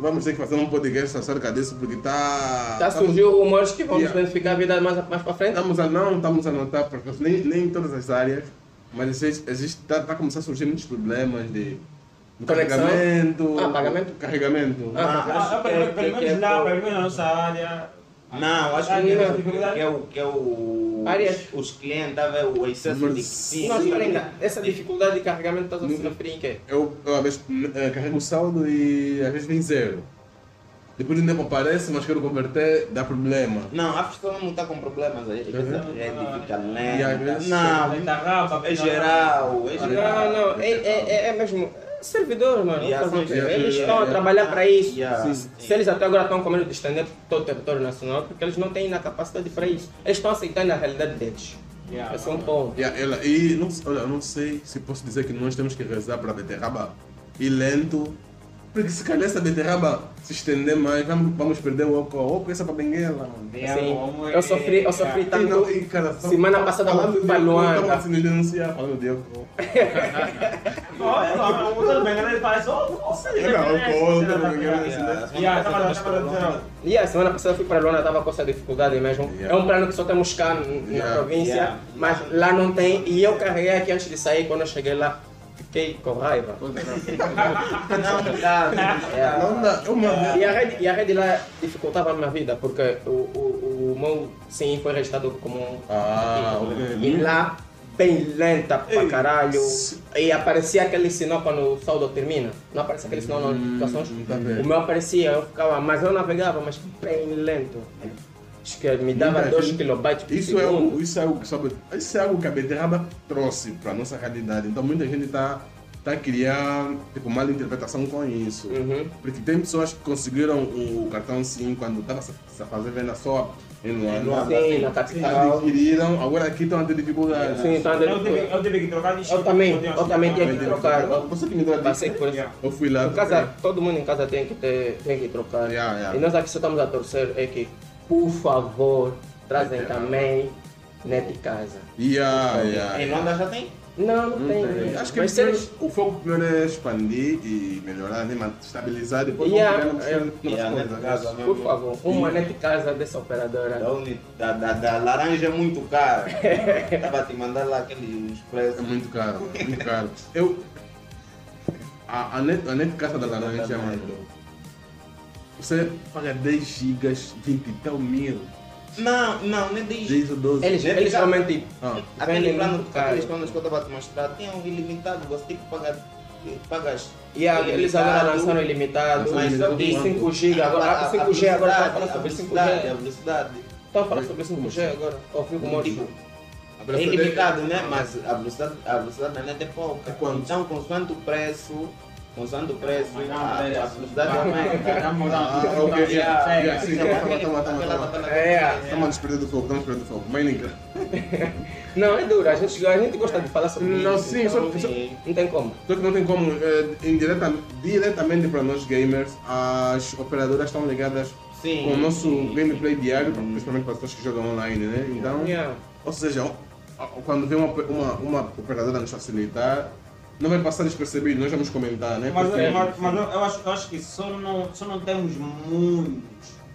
vamos ter que fazer um podcast acerca disso porque tá. Já surgiu rumores que vamos Yeah. identificar a vida mais, mais para frente? Estamos a não, estamos a notar, porque nem, nem em todas as áreas, mas existe, existe tá, tá começando a surgir muitos problemas de, Conexão? carregamento. Ah, pagamento? Carregamento. Ah, Ah, Ah, pelo menos lá, pelo menos na nossa área. Não, acho que, é, que é o que é o Áreas. os clientes tá vendo o excesso de sim, Não, sim. Essa dificuldade de carregamento está referir em quê? Eu, eu às vezes eh, carrego o saldo e às vezes vem zero. Depois de tempo aparece, mas quero converter, dá problema. Não, a pessoa não está com problemas aí. A rede fica E lenta. Não, Tá rapa, é geral, é geral. Não, não, é, é, é- é mesmo. É servidor, mano. Yeah, Eles yeah, estão a yeah. trabalhar para isso. Yeah. Se, se eles até agora estão com medo de estender todo o território nacional, porque eles não têm ainda a capacidade para isso. Eles estão aceitando a realidade deles. Yeah. Esse é um ponto. E, ela, e não, olha, eu não sei se posso dizer que nós temos que rezar para a beterraba ir lento. Porque se calhar essa beterraba se estender mais, vamos, vamos perder o oco. O oco é essa para benguela. mano. Assim, eu sofri, eu sofri E tanto. não, e, cara, só- Semana passada eu fui para Luanda. Estamos assim nos denunciar falando de oco. Olha, não, tudo bem, ele faz, oh, Não, é oco, tava lá, E a semana passada eu fui para Luanda, estava com essa dificuldade mesmo. Yeah. É um plano que só temos cá na província, mas lá não tem. E eu carreguei aqui antes de sair, quando eu cheguei lá, fiquei com raiva. Não dá. [LAUGHS] É. Não dá, é uma E a rede, e a rede lá dificultava a minha vida, porque o, o, o meu sim foi registrado como um Ah, ok. E lá, bem lenta pra caralho. E aparecia aquele sinal quando o saldo termina. Não aparecia aquele sinal nas notificações. tá vendo. O meu aparecia, eu ficava, mas eu navegava, mas bem lento. Acho que me dava Muita 2 gente- kilobytes por Isso é, segundo. algo, isso, é algo, que sabe, isso é algo que a beterraba trouxe para a nossa realidade. Então muita gente está tá a criar tipo, mal interpretação com isso. Uhum. Porque tem pessoas que conseguiram o cartão SIM quando estava a fazer venda só em Luanda. Sim, na capital. Adquiriram, agora aqui estão a ter dificuldade. Sim, então, Eu tive, eu tive que trocar de chip. Eu também, eu também tinha que trocar. Você que me deu a Passei por isso. Eu fui lá. Em casa, todo mundo em casa tem que, ter, tem que trocar. Yeah, yeah. E nós aqui só estamos a torcer é que, por favor, trazem também net casa. Yeah, yeah, Em Luanda já tem? Não, não tem. Acho que Mas eles... o foco primeiro é expandir e melhorar, né? estabilizar, depois Yeah, vamos criar é. novas Yeah, coisas. casa Por mesmo. favor, uma net casa dessa Da, operadora. uni- da, da, da laranja é muito cara. [LAUGHS] Estava a te mandar lá aqueles É preços. muito caro, muito caro. Eu. A, a, net, a net casa da laranja, mano. Você paga 10 gigas, 20 e tal mil. Não, não, nem diz. 10 ou 12. Eles, eles casa. realmente Ah. Aquele plano, aqueles planos que eu estava a te mostrar, tinham ilimitado, você tem que pagar. Pagas. E a- eles agora lançaram ilimitado, mas de quanto? 5 GB. Agora, a- a a 5G agora está falando a sobre velocidade, A 5G. velocidade. Estão falando sobre 5G agora. Ou fico morto. Tipo, A é ilimitado, né? Mas a velocidade, a velocidade da net é pouca. É quanto? Então, consoante o preço, consoante o preço, Mas não, a, a pera, velocidade vai, aumenta. vai mudar. Ah, ok, yeah, yeah, sim, Aquela- toma, toma, toma, aquela- toma. É. Estamos a desprender do fogo, estamos a do fogo. Minecraft. Não, é duro. A gente, a gente gosta de falar sobre Não, isso. sim, só, então só, Não tem como. só que não tem como. eh, indireta, diretamente para nós gamers, as operadoras estão ligadas Sim. com o nosso gameplay diário, principalmente para as pessoas que jogam online, né? Então. Yeah. Ou seja, quando vem uma, uma, uma operadora nos facilitar, não vai passar despercebido, nós vamos comentar, né? Mas, Porque- mas, mas eu, eu acho, eu acho que só não, só não temos muitos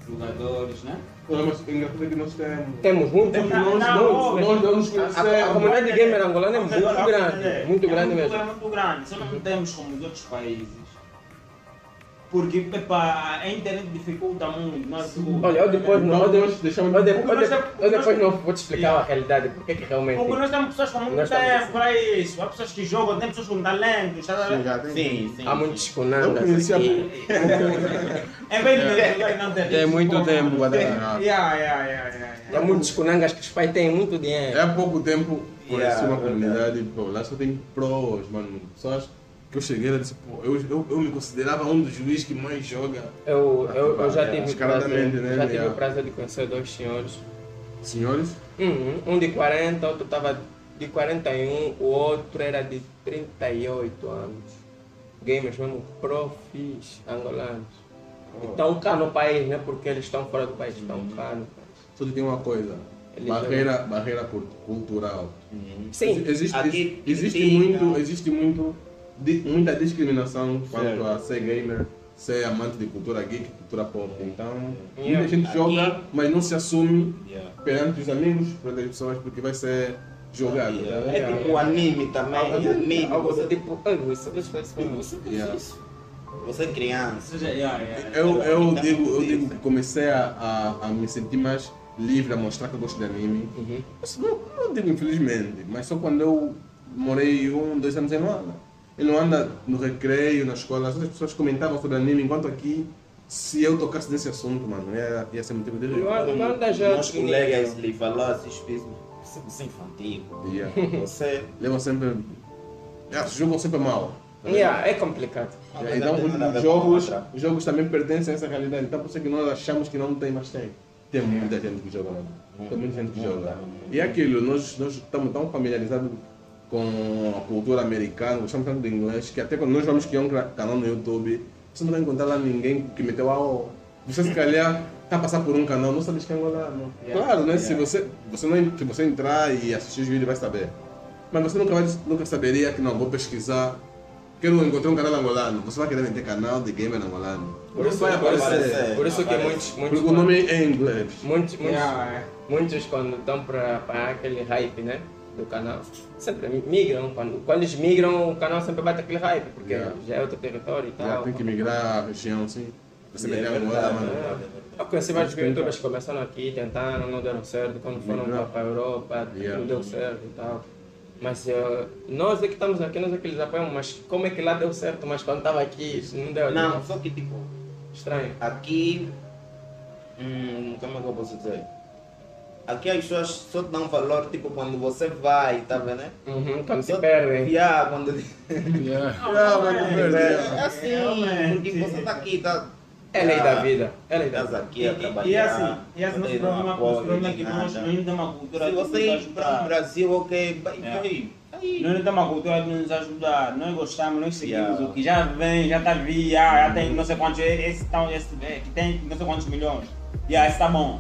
jogadores, né? Não, mas engraçado é que nós temos. Temos muitos, Tem- muitos, não, muitos. Nós não nos A, a- comunidade gamer angolana é muito grande, aprender. muito É grande muito, mesmo. É muito grande, só não temos como os outros países. Porque epa, a internet dificulta muito. Nós, Olha, eu depois não, eu depois, deixamos- eu depois, eu depois, eu depois nós- não vou te explicar a realidade, porque é que realmente. Porque nós temos pessoas com muito Nós tempo para isso. Há pessoas que jogam, tem pessoas com talento. Sim, já tem. Sim, sim. Há muitos sim. Conhecia aqui. É bem [LAUGHS] de não ter Tem muito tempo, [LAUGHS] Yeah, yeah, yeah, yeah. Há muitos conangas que os pais têm muito dinheiro. É pouco tempo conheci Yeah, uma comunidade, pô, lá só tem pros, mano. Pessoas que eu cheguei e disse, pô, eu, eu, eu me considerava um dos juízes que mais joga. Eu, eu, eu já tive prazer, né, já tive yeah. o prazer de conhecer dois senhores. Senhores, Um, um de 40, outro estava de 41, o outro era de 38 anos. Gamers mesmo, profis angolanos. Estão cá no país, né? Porque eles estão fora do país, estão cá no país. que tem uma coisa. Eles Barreira, barreira cul- cultural. Sim, Existe, existe, critica. muito, existe muito, muita discriminação quanto Certo. a ser gamer, ser amante de cultura geek, cultura pop. Então, muita gente joga, mas não se assume perante os amigos, perante as pessoas, porque vai ser jogado. Tá É tipo o anime também. Anime. algo do Você, tipo, "Ai, isso, isso, isso, isso. Você é criança. Yeah, yeah. Eu, eu, Então, digo, eu digo que comecei a, a, a me sentir mais livre, a mostrar que eu gosto de anime. Uhum. Não, não digo infelizmente, mas só quando eu morei um, dois anos em Luanda. Em Luanda, no recreio, na escola, as outras pessoas comentavam sobre anime, enquanto aqui, se eu tocasse nesse assunto, mano, ia, ia ser motivo de rir. Luanda- Luanda já Meus colegas lhe falassem, é infantil. Yeah. Você. Levam sempre. Yeah, jogam sempre mal. Yeah, é complicado. Não, Yeah, então, não os jogos, os jogos também pertencem a essa realidade. Então, por isso é que nós achamos que não tem, mas tem. Tem muita gente que joga, mano. Tem muita gente que joga. E é aquilo, nós, nós estamos tão familiarizados com a cultura americana, gostamos tanto de inglês, que até quando nós vamos criar um canal no YouTube, você não vai encontrar lá ninguém que meteu a O. Você se calhar está a passar por um canal, não sabes que é angolano. Claro, né? Se, você, você não, se você entrar e assistir os vídeos, vai saber. Mas você nunca, vai, nunca saberia que não, vou pesquisar. Quero encontrar um canal angolano. Você vai querer meter canal de gamer angolano. Por isso, vai por isso, aparecer. por isso que muitos, muitos, Porque o nome é em inglês. muitos, muitos, Yeah, yeah. muitos quando estão para para aquele hype, né? Do canal, sempre migram. Quando, quando eles migram, o canal sempre bate aquele hype, porque Yeah. já é outro território e Já tal. tem que migrar a região assim. Você É meter verdade, é mano. Eu conheci vários youtubers que começaram aqui, tentaram, não deram certo, quando foram para a Europa, Yeah. não deu certo e tal. Mas eh, nós é que estamos aqui, nós é que eles apoiam, mas como é que lá deu certo, mas quando estava aqui isso não deu Não, só que tipo, Estranho. aqui. Hum, como é que eu posso dizer? Aqui as pessoas só dão valor tipo quando você vai, tá vendo? né? Uhum, quando se Só- perdem. Yeah, quando. Ah, mas não perde. É assim, Realmente. porque você tá aqui, tá. É lei da vida. É lei da Estás vida. aqui E, a e, trabalhar. e é assim, e assim, não nosso problema, nosso problema é que nós não temos uma cultura Se você ir para o. Brasil, ok, vai, Yeah. vai. Aí. Nós não temos uma cultura de nos ajudar, nós gostamos, nós seguimos Yeah. o que já vem, já está via, já tem não sei quantos, esse, tão, esse é, que tem não sei quantos milhões. Yeah, esse tá bom.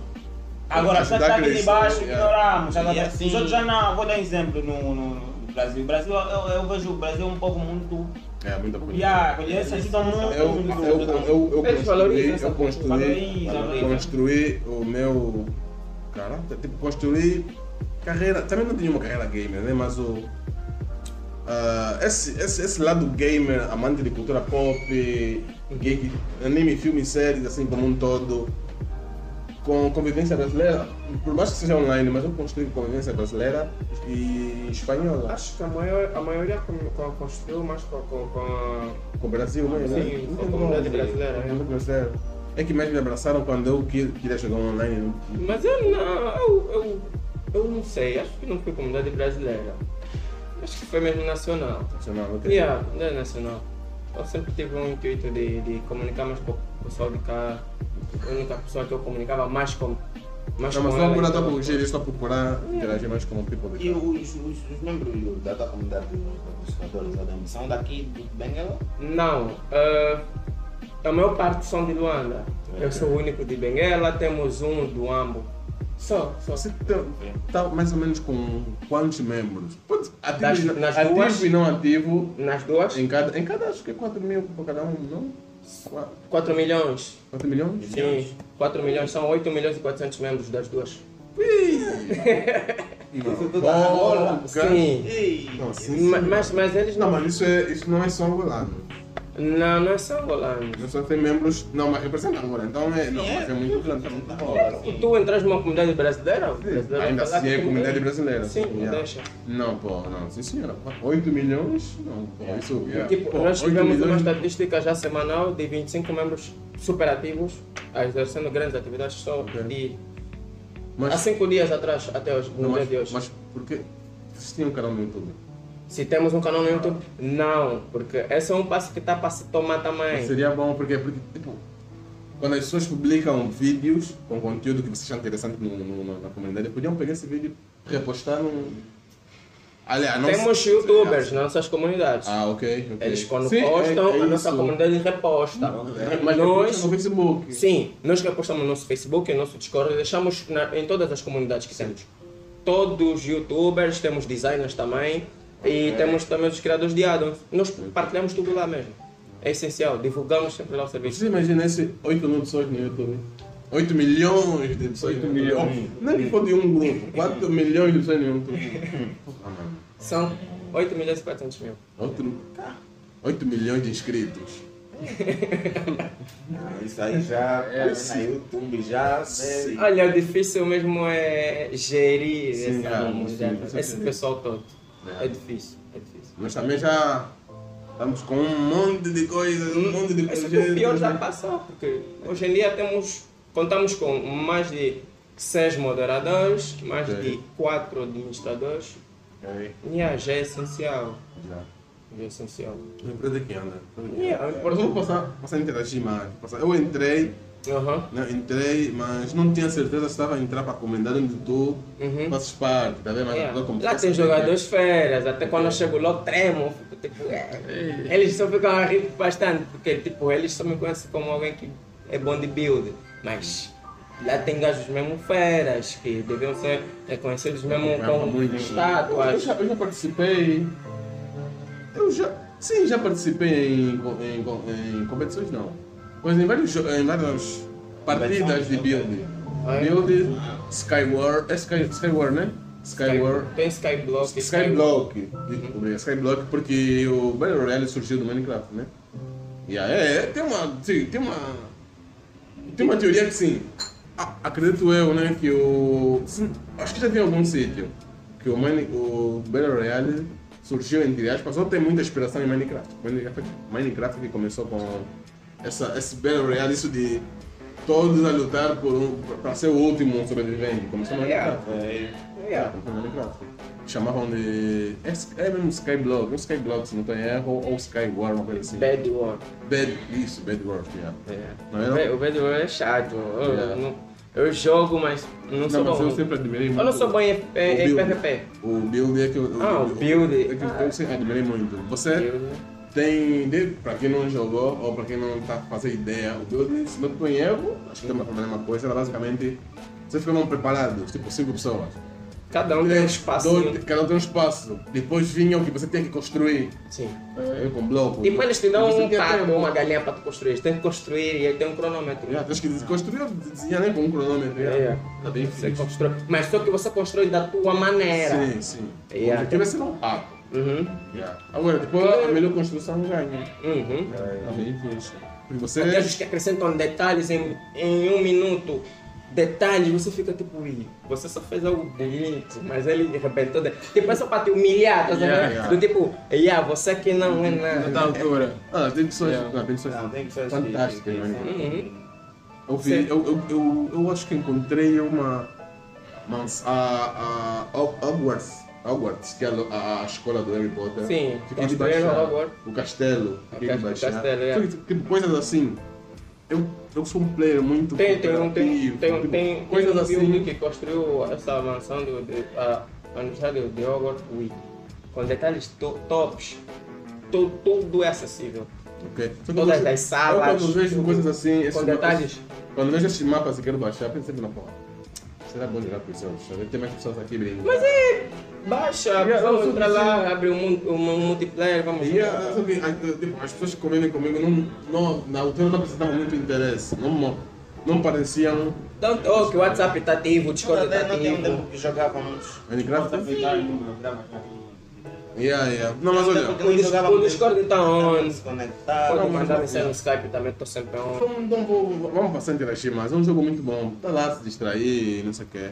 Agora, se está aqui de crescer, baixo, yeah. ignoramos. bem. assim- Os outros já não, vou dar um exemplo no, no, no Brasil. O Brasil, eu, eu vejo o Brasil um pouco muito. É, muita coisa. Yeah, eles ajudam muito. Eu, muito, eu, muito. eu, eu, construí, eu construí, Valorizam. construí o meu. Cara, tipo, construí carreira. Também não tinha uma carreira gamer, né? Mas o. ah, esse, esse, esse lado gamer, amante de cultura pop, geek, anime, filme, séries, assim como um todo, com convivência brasileira, por mais que seja online, mas eu construí convivência brasileira e espanhola. Acho que a, maior, a maioria construiu mais com, com, com a... Com o Brasil mesmo, né? Sim, Não com a comunidade brasileira, é. brasileira. É que mais me abraçaram quando eu que- queria jogar online. não- Mas eu não, eu, eu, eu não sei, acho que não foi comunidade brasileira. Acho que foi mesmo nacional. Nacional, ok. Yeah, é nacional. Eu sempre tive um intuito de, de comunicar mais com o pessoal de cá. A única pessoa que eu comunicava mais com. Mais Não, mas com não ela, procurar então, tua fugir, só procurar interagir mais com o people E de cá. os, os, os membros da tua comunidade dos pescadores Adão, são daqui de Benguela? Não, eh, a maior parte são de Luanda. Eu sou o único de Benguela, temos um do Ambo. Só, só. Você está mais ou menos com quantos membros? Pode, ativo, Das- e não- nas ativo duas? e não ativo Nas duas? em cada, em cada, acho que é 4 mil por cada um, não? Qua- 4 milhões. 4 milhões? Sim, 4 milhões são 8 milhões e 400 membros das duas. [LAUGHS] Isso tudo Bom, Angola. cara. Sim. Ei, Não, sim, sim. Mas, mas eles Não, não. mas isso, é, isso não é só angolano. Não, não são angolanos. Não só tem membros. Não, mas representa Angola. Então é. Não, mas é muito grande. Tu entras numa comunidade brasileira? brasileira Ainda assim é comunidade brasileira. Sim, não Yeah. deixa. Não, pô, não. Sim, senhora. 8 milhões? Não, pô. Isso. yeah. Tipo, Pô, nós 8 tivemos uma milhões- estatística já semanal de 25 membros superativos, exercendo grandes atividades só Ok. de Mas, há 5 dias atrás até hoje, no não, dia mas, de hoje. mas por que vocês tinham um canal no YouTube? Se temos um canal no YouTube, não, porque esse é um passo que está para se tomar também. Seria bom porque, porque tipo, quando as pessoas publicam vídeos com conteúdo que você acha interessante no, no- na- na comunidade, podiam pegar esse vídeo e repostar no. Aliás, não Temos sei- youtubers nas nossas comunidades. Ah, ok. ok. Eles quando Sim, postam, é- é a nossa comunidade reposta. Mas nós, no Facebook. sim, nós repostamos no nosso Facebook, no nosso Discord, deixamos na- em todas as comunidades que temos. Todos os youtubers, temos designers também e temos também os criadores de addons. Nós partilhamos tudo lá mesmo. É essencial, divulgamos sempre lá o serviço. Você imagina esse 8 mil pessoas no YouTube? 8 milhões de pessoas. 8 no YouTube. milhões. Oh, Nem que for de um grupo. 4 milhões de pessoas no YouTube. São 8 milhões e 400 mil. Outro. 8 milhões de inscritos. [LAUGHS] Isso aí já tá na YouTube, já deve. Olha, o difícil mesmo é gerir Sim, essa ah, comunidade, sim, com esse pessoal todo. É. É difícil, é difícil. Nós também já estamos com um monte de coisas, um monte de Esse projetos. o pior já né? passou, porque hoje em dia temos, contamos com mais de 6 moderadores, mais Ok. de 4 administradores. Ok. E yeah, já é essencial. Já. Já é essencial. Uma empresa que anda. Yeah, Agora eu vou passar, passar a interagir mais. Passar- Eu entrei, Né, entrei, mas não tinha certeza se estava a entrar para a comunidade onde tu Uhum. fazes parte, tá vendo? Mas Yeah. agora como Lá tu tem sabes, jogadores férias, até quando eu chego lá tremo, fico tipo, é. eles só ficam a rir bastante, porque tipo, eles só me conhecem como alguém que é bom de build, mas lá tem gajos mesmo feras, que deviam ser reconhecidos mesmo Acompanhava com muito. Eu estátuas. já, eu já participei. Eu já. Sim, já participei em, em, co- em competições, não. Mas em, vários, em várias partidas de build. É? Build, Skyward. É Sky, Skyward, né? Skyward. Tem Skyblock. Skyblock. Desculpa, Skyblock porque o Battle Royale surgiu do Minecraft, né? E aí, é, tem uma. Sim, tem uma. Tem uma teoria que sim. Acredito eu, né? Que o. sim, acho que já vi em algum sítio. Que o, Mine, o Battle Royale surgiu, entre aspas, só tem muita inspiração em Minecraft. Minecraft, Minecraft que começou com essa, esse Battle Royale, isso de todos a lutar por um, para ser o último sobrevivente. Começou no Yeah. Minecraft. É, Yeah. Começou no Minecraft. Chamavam de. É, é mesmo Skyblock, um Skyblock, se não tem erro, ou Skyward, uma coisa assim. Bad War. Bad, isso, Bad World, yeah. É. Não O era? Bad- O Bad War é chato. Eu, Yeah. não- eu jogo, mas não Não, sou mas bom. eu sempre admirei muito. Eu não sou bom em, em, o em build. PVP. O build é que eu. Ah, o build. É que eu sempre admirei muito. Você Eu- tem. de- Pra quem não jogou ou pra quem não tá fazendo ideia, o build, se não estou em erro, acho que tem a mesma coisa, era basicamente. Vocês ficavam preparados, tipo cinco pessoas. Cada um tem um espaço. Dois- cada um tem um espaço. Depois vinha o que você tinha que construir. Sim. É, com bloco. Tipo, eles te dão um pato, tempo. uma galinha para tu construir. Tem que construir e ele tem um cronômetro. Yeah, tens que construir ou desenhar nem com um cronômetro. Yeah. yeah. Tá bem Você constrói. Mas só que você constrói da tua maneira. Sim, sim. Yeah. O objetivo é ser um papo. Uhum. Yeah. Agora, depois a melhor construção ganha. Uhum. Fixe. Porque você. Tem gajos que acrescentam detalhes em, em um minuto. Detalhes, você fica tipo, "Ih, você só fez algo bonito, mas ele. De... Tipo, é só para te humilhar, tá Yeah, yeah. Do tipo, yeah, você que não é Não à nada. altura. Ah, tem pessoas. Yeah. Não, tem pessoas fantásticas, mano. Uhum. Eu, vi, eu, eu, eu, eu acho que encontrei uma. Mas a, a Hog- Hogwarts. Hogwarts, que é a, a, escola do Harry Potter. Sim, construíram baixar. O castelo. Baixar. castelo, é. Tipo, coisas assim. Eu, eu sou um player muito. Tem, tem, um, tem, cooperativo, tem, tipo, tem, coisas tem um assim. que construiu essa mansão do, de, a, a universidade de Hogwarts Wii, com detalhes to, tops. Tu- tudo é acessível. Ok. Só que Todas as salas, Eu quando vejo coisas assim. Com mapas- detalhes. Quando vejo esses mapas e quero baixar, sempre na porra. Será bom jogar com isso? Deve ter mais pessoas aqui brincando. Mas é. Baixa, Yeah, vamos sou lá, abre um, mun- um multiplayer, vamos Yeah, jogar. que, ah, tipo, as pessoas que convivem comigo não, não, na altura não apresentavam muito interesse. Não, não pareciam Então, oh, que o WhatsApp está ativo, o Discord está não tinha um ativo. tempo que jogávamos. Minecraft. Aproveitar o número, grava já. Yeah, yeah. Não, mas olha, O, nem dis- jogávamos o Discord está on. se conectar. Pode mandar mas- mensagem no Skype também, estou sempre on. Então, então vou- vamos passar a interagir mais. É um jogo muito bom. Tá lá se distrair, não sei o quê.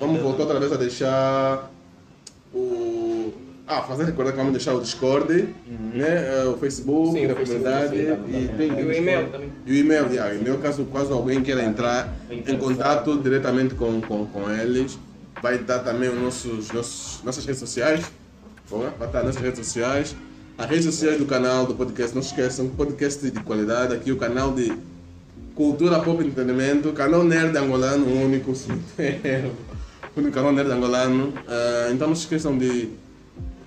Vamos voltar outra vez a deixar o. Ah, fazer recordar que vamos deixar o Discord, né? eh, o Facebook, Sim, Facebook, comunidade sim, e, tem E o e-mail também. E o e-mail, yeah, o e-mail caso, caso alguém queira entrar em contato diretamente com, com, com eles. Vai dar também os nossos, nossos, nossas redes sociais. Boa, Vai estar nas redes sociais. As redes sociais do canal do podcast, não esqueçam, podcast de qualidade. Aqui o canal de Cultura Pop Entretenimento, canal nerd angolano, o único, o [LAUGHS] único canal nerd angolano. Ah, então não se esqueçam de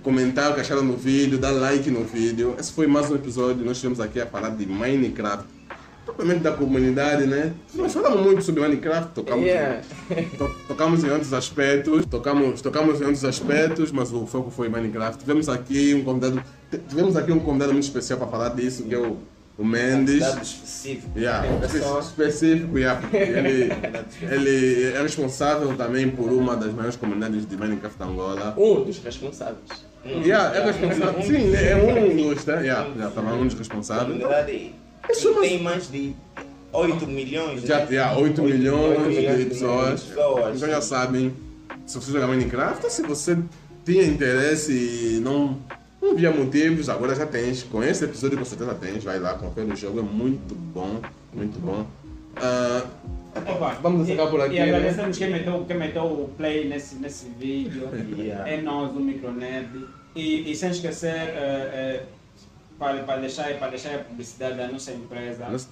comentar o que acharam no vídeo, dar like no vídeo. Esse foi mais um episódio, nós estivemos aqui a falar de Minecraft, propriamente da comunidade, né? Nós falamos muito sobre Minecraft, tocamos, Yeah. to- tocamos em outros aspectos, tocamos, tocamos em outros aspectos, mas o foco foi Minecraft. Tivemos aqui um convidado, tivemos aqui um convidado muito especial para falar disso, que é o, o Mendes. Dado específico. Yeah, específico, yeah, [LAUGHS] ele, ele é responsável também por uma das maiores comunidades de Minecraft da Angola. Um dos responsáveis. Yeah, é responsável. Sim, é um dos, tá? Yeah, yeah, tava um dos responsáveis. comunidade Que tem mais de 8 milhões. Já né? yeah, 8 milhões oito milhões de de pessoas. pessoas. Então já sabem, se você jogar Minecraft, se você tinha interesse e não, não via motivos, agora já tens. Com esse episódio com certeza tens. Vai lá, confere o jogo, é muito bom, muito bom. Ah, Opa, Vamos e- encerrar por aqui, E né? agradecemos quem meteu, quem meteu o play nesse, nesse vídeo. [LAUGHS] Yeah. É nós, o Micronerd. E, e sem esquecer, eh, eh, para, para, deixar, para deixar a publicidade da nossa empresa. Nossa-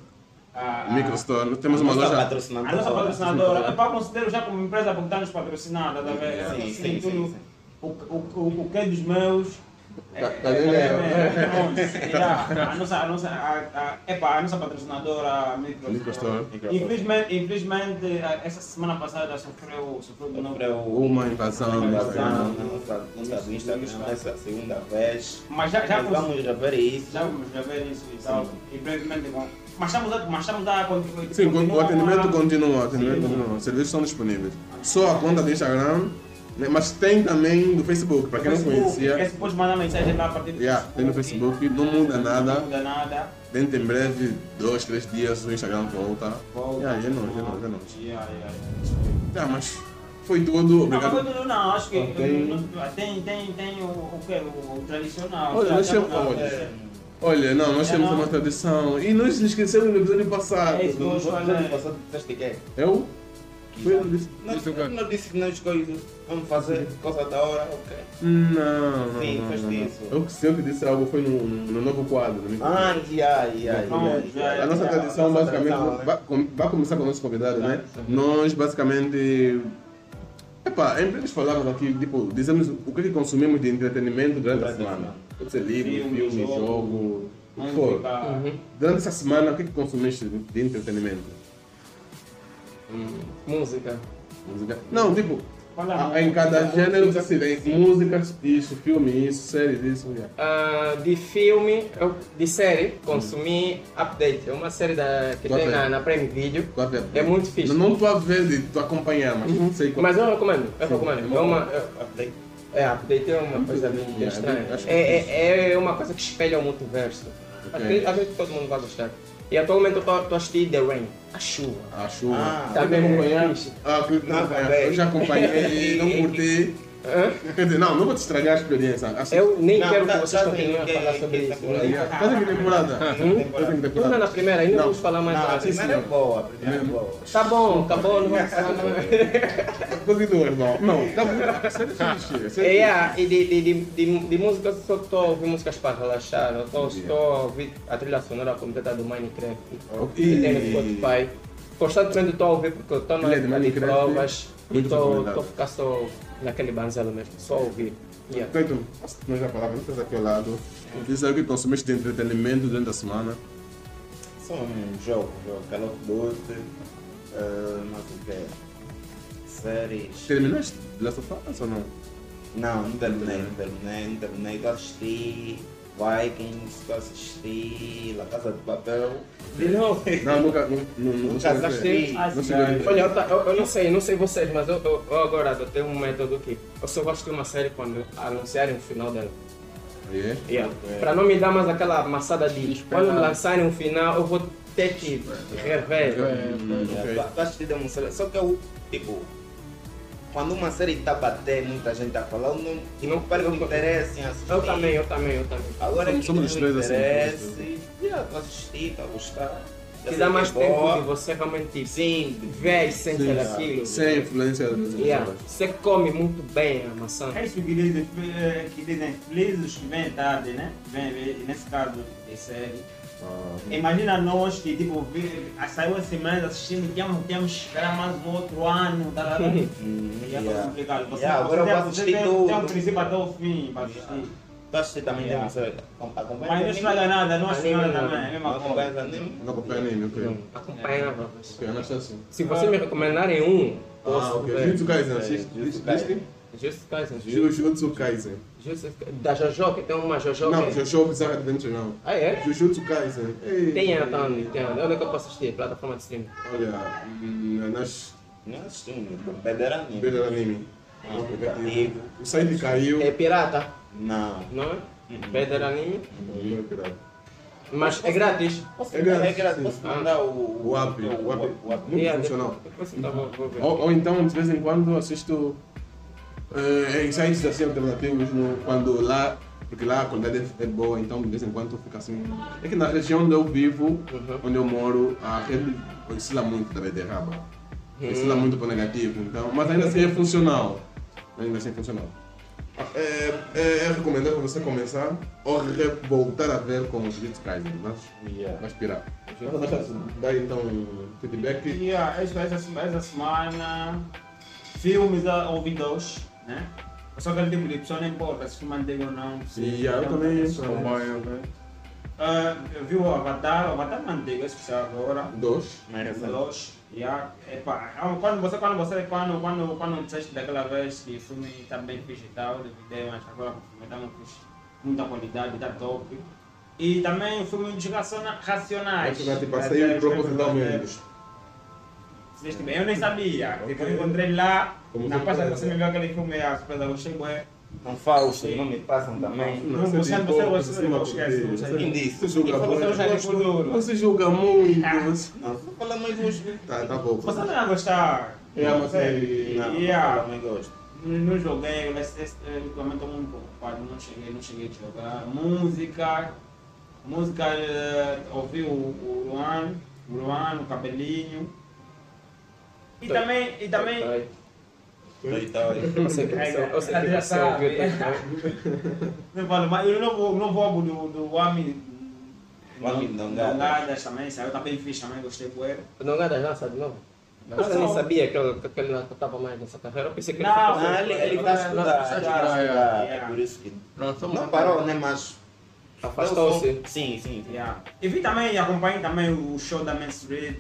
a- a- Microstore, nós temos uma Nossa loja. A nossa patrocinadora, é para considero já como empresa porque está nos patrocinando, tá vendo? Sim, Tem sim, tudo- sim, sim. O, o, o, o que é dos meus. Já, a nossa, a nossa, a, a, epa, a nossa patrocinadora a Microstore. Infelizmente, infelizmente, a- essa semana passada sofreu, sofreu de novo. Uma invasão no invasão Instagram. na nossa conta do Instagram essa segunda vez. Mas já, já, vamos rever isso. já vamos rever isso e tal. E brevemente, bom. Mas estamos a, mas estamos a continuar. Sim, o atendimento continua, o atendimento continua. Os serviços estão disponíveis. Só a conta do Instagram, né, mas tem também do Facebook, para quem não conhecia. Esse pode mandar mensagem lá a partir do Yeah, tem no Facebook, não muda Não nada. muda nada. Dentro em breve, dois, três dias, o Instagram volta. Volta. Yeah, é nóis, é nóis, é nóis. Yeah, yeah, Tá, mas foi tudo, Não, obrigado. mas tudo não, acho que Ok. não- tem, tem, tem o, o que? O, o tradicional. Olha, nós já- temos- olha. é. Olha, não, nós É, temos não. uma tradição. E nós nos esquecemos no episódio passado. É isso. No episódio passado disseste que é? Eu? Foi eu que disse. Nós não disse que nós coisas. Vamos fazer coisa da hora, ok. Não, não. Sim, não, faz não, não. isso. Eu que sei que disse algo foi no, no novo quadro. no. Ah, yeah, yeah, Não, yeah, já yeah. A nossa é, tradição, basicamente, vai, com- vai começar com o nosso convidado, né? Nós, basicamente. Epá, em vez falamos aqui, tipo, dizemos o que, que consumimos de entretenimento durante a semana. Pode ser livro, Filme, filme, jogo, jogo, o que for. música. Durante essa semana, o que, que consumiste de de entretenimento? Música. Música? Não, tipo, Fala, a- em cada gênero, assim, tem músicas, isso, filme, isso, séries, isso, yeah. Ah, de filme, eu- de série, consumi Update. É uma série da, que Qual tem é? na, na Prime Video. É muito fixe. Não estou a ver de tu acompanhar, mas sei qual Mas eu recomendo, eu recomendo. É uma, Update. é, Update é uma coisa bem Yeah, estranha. que É, é, é uma coisa que espelha o multiverso. Acredito, acredito que todo mundo vai gostar. E atualmente eu estou a assistir The Rain, a chuva. A chuva. Ah, é acompanhar. fixe. Ah, Não, também. Eu já acompanhei e não curti. [LAUGHS] Hã? Quer dizer, não, não vou te estragar a experiência. Assim, Eu nem Não, quero tá- que vocês tá continuem a falar sobre isso. Estás em que temporada? Em que Ainda na primeira, ainda Não. vamos falar mais Não, a tarde. primeira é boa, a primeira é boa. Tá bom, acabou, não vamos falar mais. [LAUGHS] Continua, irmão. Não, tá bom. Sério, fixe. É, e de, de, de, de, de música eu só estou a ouvir músicas para relaxar. Estou a ouvir a trilha sonora completa do Minecraft. Ok. Que tem no Spotify. Constantemente estou a ouvir porque eu estou na de Minecraft, provas e muito estou ficar só naquele banzelo mesmo, só a ouvir. Yeah. Cleiton, nós já falávamos, estás aqui ao lado. Diz aí o que consumiste de entretenimento durante a semana. Só um jogo, jogo Call of Duty, eh, mais o que Séries. Terminaste The Last of Us ou não? Não, não terminei, não terminei, não terminei. Assisti Vikings, eu assisti La Casa de Papel. De novo. Não, nunca. Não, não, não, Nunca não assisti. Olha, eu, eu, eu não sei, não sei vocês, mas eu, eu, eu agora eu tenho um método que eu só gosto de uma série quando anunciarem o final dela. É? Yeah. Para não me dar mais aquela amassada de quando lançarem um final, eu vou ter que rever. Demon Slayer, só que eu, tipo, quando uma série está a bater, muita gente está falando, não, Não não perco perco- interesse em assistir. Eu também, eu também, eu também. Agora Somos- que somos tem assim, interesse, yeah, tô assistindo, tá a gostar. Já sei dá mais tempo boa. de você realmente Sim, ver a essência daquilo. Sem influência Yeah. Você come muito bem a maçã. É isso que dizem, que dizem felizes que vêm tarde, né? Vem, vem, nesse caso de série. Ah, Imagina nós que tipo, vi- saiu esse mês assistindo, tínhamos, tínhamos que esperar mais um outro ano, tá ligado? [LAUGHS] Hum, E é yeah. complicado. Você, Yeah, agora eu você, vou tem, você assistir tem, tudo. tem um princípio até o fim para assistir. Tô assistindo também Yeah. Slayer. Acompanha Mas não estraga nada, não estraga não. também, é a mesma Não acompanha anime? Não acompanha ok. Acompanhava. Ok, Anastácio. Se você me recomendarem um, Ah, posso ok. Jujutsu Kaisen, É, assiste? Assiste? Jujutsu Kaisen. Ju- Jujutsu Kaisen. Da Jojo, que tem uma Jojo. Não, que- Jojo Bizarre Adventure não. Ah, é? Jujutsu Kaisen. Ei. Tem a Tony, tem a. Onde é que eu posso assistir? Plataforma de streaming. Olha, hum, nas Não assisti, um Better Anime. do anime. Ah, Aplicativo. O site caiu. É pirata, Não. não é? Pedra anime. Não é pirata. Mas é grátis. É grátis, É grátis. Posso mandar o... O app, o app. o app. Muito Yeah, funcional. Depois vou, vou ver. Ou, ou então, de vez em quando, assisto eh, em sites assim alternativos, no, quando lá, porque lá a qualidade é, é boa, então de vez em quando fica assim. É que na região onde eu vivo, Uhum. onde eu moro, a rede oscila muito da rede raba. Oscila muito para o negativo, então, mas ainda assim é funcional. Ainda assim é funcional. É, é, é recomendável você começar ou re- voltar a ver com os Jujutsu Kaisen, mas Yeah. vai inspirar. Dá então um feedback. E ah, esta, esta, esta semana, filmes a ouvi dois, né? Só aquele tipo de pessoa não importa se antigo ou não. se- E eu também acompanho, né? Ah, eu vi o Avatar, o Avatar é antigo, esse que agora. Dois. Merece. Dois. Yeah. Epa, ah, quando você, quando você, quando, quando, quando disseste daquela vez que o filme está bem fixe e tal, DVD, mas agora o filme está muito fixe, muita qualidade, está top. E também o filme raciona- Racionais. Acho que tipo, É, saiu é, propositalmente. Eu nem sabia. Tipo, eu encontrei lá, Como na coisa? você me viu aquele filme, a surpresa, eu gostei, bué. Não Fausto, não me passam também. Não, você- você- você- você não esquece, você- Quem disse? Você julga Você muito. é. Você julga muito. você- Não, vou falar mais uns. Tá, tá bom. Você não ia gostar. É uma série. Não, não gosto. Não não joguei, ultimamente estou muito ocupado, não cheguei, não cheguei a jogar. Música, música, eh, ouvi o, o Luan, o Luan, o Cabelinho. E também, e também, Eu sei que você, eu sei que você ouviu também. não falo, mas eu não vou, não vou álbum do, do Wami, O Wami Dongadas. Dongadas também, saiu, tá bem fixe também, gostei bué. O Nongadas lança de novo? Você nem novo. sabia que ele, que ele estava mais nessa carreira? Eu pensei que ele Não, Não, ele, ele vai estudar, ele yeah. é por isso que Pronto, não parou, né, mas... Afastou-se. Sim, sim. Yeah. E vi também, acompanhei também o show da Main Street,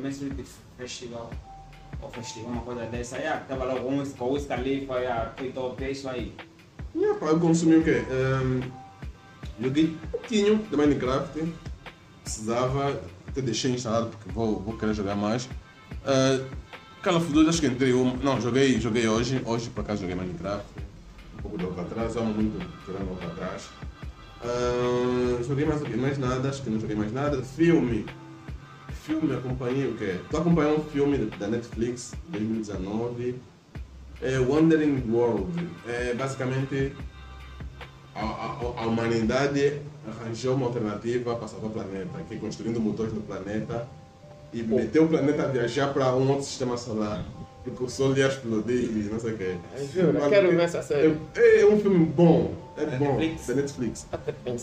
Main Street Festival, festival, uma coisa dessa, yeah, que tava lá com o Wiz- com o Wiz Khalifa, yeah, foi top, é isso aí. Yeah, pá, eu consumi o quê? Joguei um pouquinho de Minecraft. Precisava, até deixei instalado porque vou, vou querer jogar mais. Uh, Call of Duty, acho que entrei uma. Não, joguei, joguei hoje. Hoje por acaso joguei Minecraft. Um pouco de atrás, amo muito jogando atrás. Ah, joguei mais? Mais nada, acho que não joguei mais nada. Filme. Filme, acompanhei o quê? Estou acompanhando um filme da Netflix, 2019. É Wandering World. É basicamente a, a, a humanidade arranjou uma alternativa para salvar o planeta, que é construindo motores no planeta e meteu o planeta a viajar para um outro sistema solar. Porque o Sol ia explodir e não sei o quê. Juro, quero ver essa série. É, é um filme bom. É Da bom. Netflix? Da Netflix.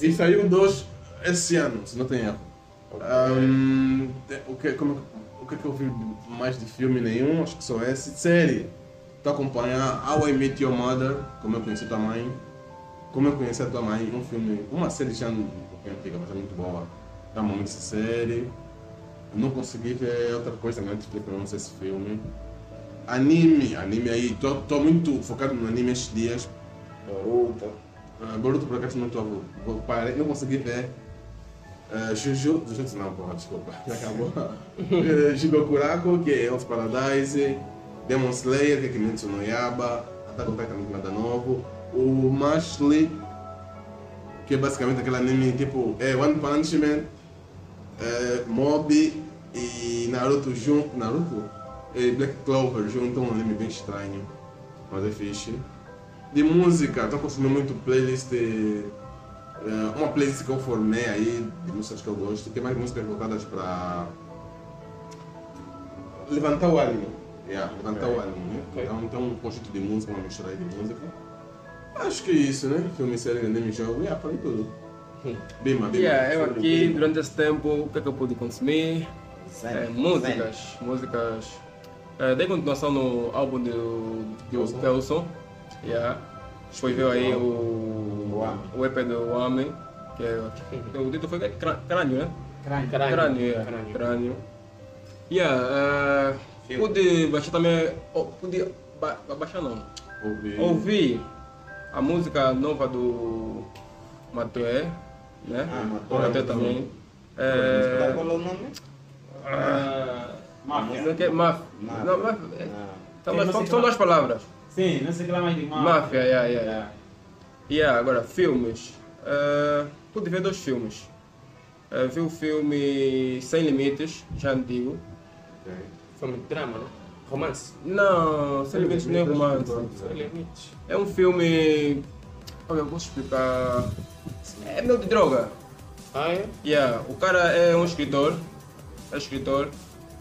E saiu dois esse ano, se não tem erro. Ahm, o, que, como, o que é que eu vi mais de filme nenhum? Acho que só esse. Série. Estou a acompanhar How I Met Your Mother, como eu conheci tua mãe. Como eu conheci a tua mãe, um filme, uma série já um pouquinho antiga, mas é muito boa. Amo muito essa série. Eu não consegui ver outra coisa na Netflix para não esse filme. Anime, anime aí, tô, tô muito focado no anime estes dias. Boruto. Uh, Boruto por acaso não estou parei, não consegui ver. Uh, Juju, Jujutsu não, porra, desculpa, já acabou. uh, que é Hell's Paradise, Demon Slayer, que é Kimetsu no Yaba, Attack on Titan, nada novo. O Mashley, que é basicamente aquele anime tipo, é One Punch Man, é, Mob e Naruto junto, Naruto? E Black Clover junto, um anime bem estranho, mas é fixe. De música, estou consumindo muito playlist, eh, uma playlist que eu formei aí, de músicas que eu gosto, tem mais músicas voltadas para levantar o ânimo. Yeah, levantar o ânimo, né? Ok. Então tem um conjunto de música, uma mistura aí de música. Acho que é isso, né? Filme, série, anime, jogo, yeah, falei tudo. Bima, Bima. Yeah, eu aqui, Bima. durante esse tempo, o que é que eu pude consumir? É, Zen. músicas, músicas. É, dei continuação no álbum do, do. Yeah. Depois veio aí o, o EP do Wami, que é, o título foi Crã- Crânio, né? Crânio. Crânio. Crânio, yeah. Crânio. Crânio. Yeah, é, Filme. pude baixar também, oh, pude ba baixar não, Ouvi. ouvir a música nova do Matué, né? Ah, também. Qual É, é o nome? Ah, Não máfia. quer máfia. Máfia. Não, máfia. é- Ah. São, duas palavras. Sim, não sei o que lá mais de máfia. Máfia, yeah, yeah, yeah. Yeah, agora, filmes. Uh, pude ver dois filmes. Uh, vi o filme Sem Limites, já antigo. Ok. Filme de drama, né? Romance. Não, Sem Limites não é romance. Sem limites. É um filme. Olha, eu posso explicar. É meio de droga. Ah, é? Yeah, o cara é um escritor, é escritor,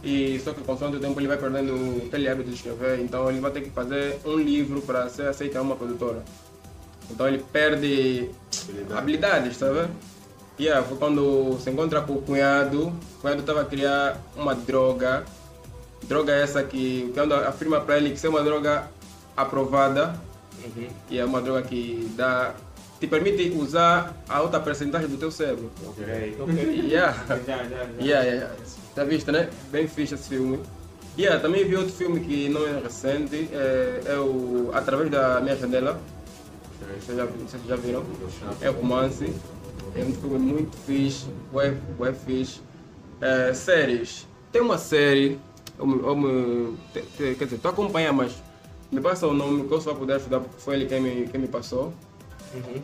e só que consoante o tempo ele vai perdendo aquele hábito de escrever, então ele vai ter que fazer um livro para ser aceito a uma produtora. Então ele perde Habilidade. habilidades, sabe? Yeah, foi quando se encontra com o cunhado, o cunhado estava a criar uma droga, droga essa que o cunhado afirma para ele que é uma droga aprovada, Uhum. e é uma droga que dá, te permite usar a alta percentagem do teu cérebro. Ok. Ok. [LAUGHS] Yeah. Já, já, já. Yeah, yeah. Já viste, né? Bem fixe esse filme. Yeah, também vi outro filme que não é recente, é, é o Através da Minha Janela. Vocês já, vocês já viram? É romance. É um filme muito fixe, web, web fixe. É, séries. Tem uma série, eu eu me- te- te- quer dizer, tu acompanha, mas me passa o nome que eu só puder ajudar porque foi ele quem me, quem me passou. Uhum.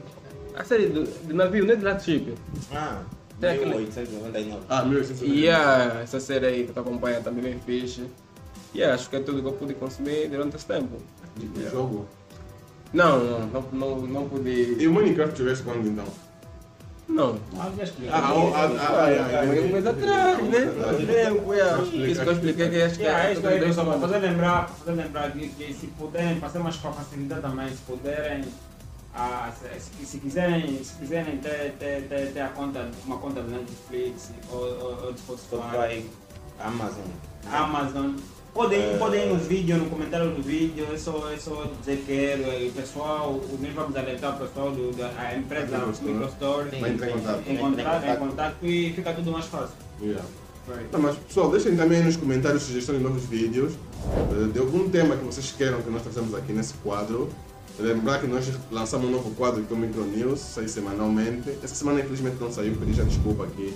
A série do, do navio, né? De Latchip. Ah, Tem aquele- 1899. Ah, 1899. E yeah, essa série aí que tu acompanha também bem fixe. E yeah, acho que é tudo que eu pude consumir durante esse tempo. Tipo, jogo. Não, não, não, não, não pude. E o Minecraft tivesse quando então? Não. Ah. Ah, ah, ah, ah, ah, Foi um mês atrás, né? Yeah. Isso que eu expliquei que acho que Yeah, é é isso para semanas. fazer lembrar, fazer lembrar que, que se puderem, para ser mais para facilitar também, se puderem, ah, se, se- se quiserem, se quiserem ter, ter, ter, ter a conta, uma conta de Netflix ou, ou, ou de Spotify, Amazon. Amazon, podem, É. podem ir nos vídeos, no comentário do vídeo, é só, é só dizer quero, e o pessoal, o, nós vamos alertar o pessoal do, da a empresa Microstore. Vai entrar em contato. encontrar, em contato e fica tudo mais fácil. Yeah. Não, mas pessoal, deixem também nos comentários sugestões de novos vídeos, eh, de algum tema que vocês queiram que nós façamos aqui nesse quadro. Lembrar que nós lançamos um novo quadro que o Micro News, sai semanalmente. Essa semana infelizmente não saiu, pedi já desculpa aqui.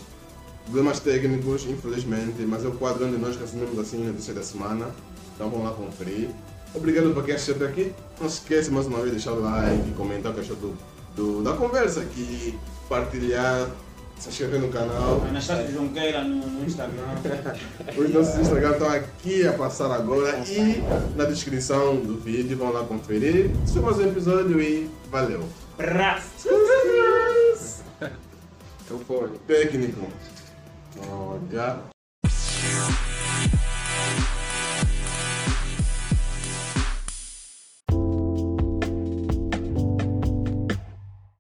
Problemas técnicos, infelizmente, mas é o quadro onde nós resumimos assim notícias da semana. Então vamos lá conferir. Obrigado por quem assistiu até aqui. Não se esqueça mais uma vez de deixar o like, comentar o que achou do, do- da conversa aqui, partilhar, se inscrever no canal. Anastácio Junqueira no, no Instagram. [LAUGHS] Os nossos Instagram estão aqui a passar agora e na descrição do vídeo. Vão lá conferir. Esse foi mais um episódio e valeu. Eu fui. Técnico. Olha.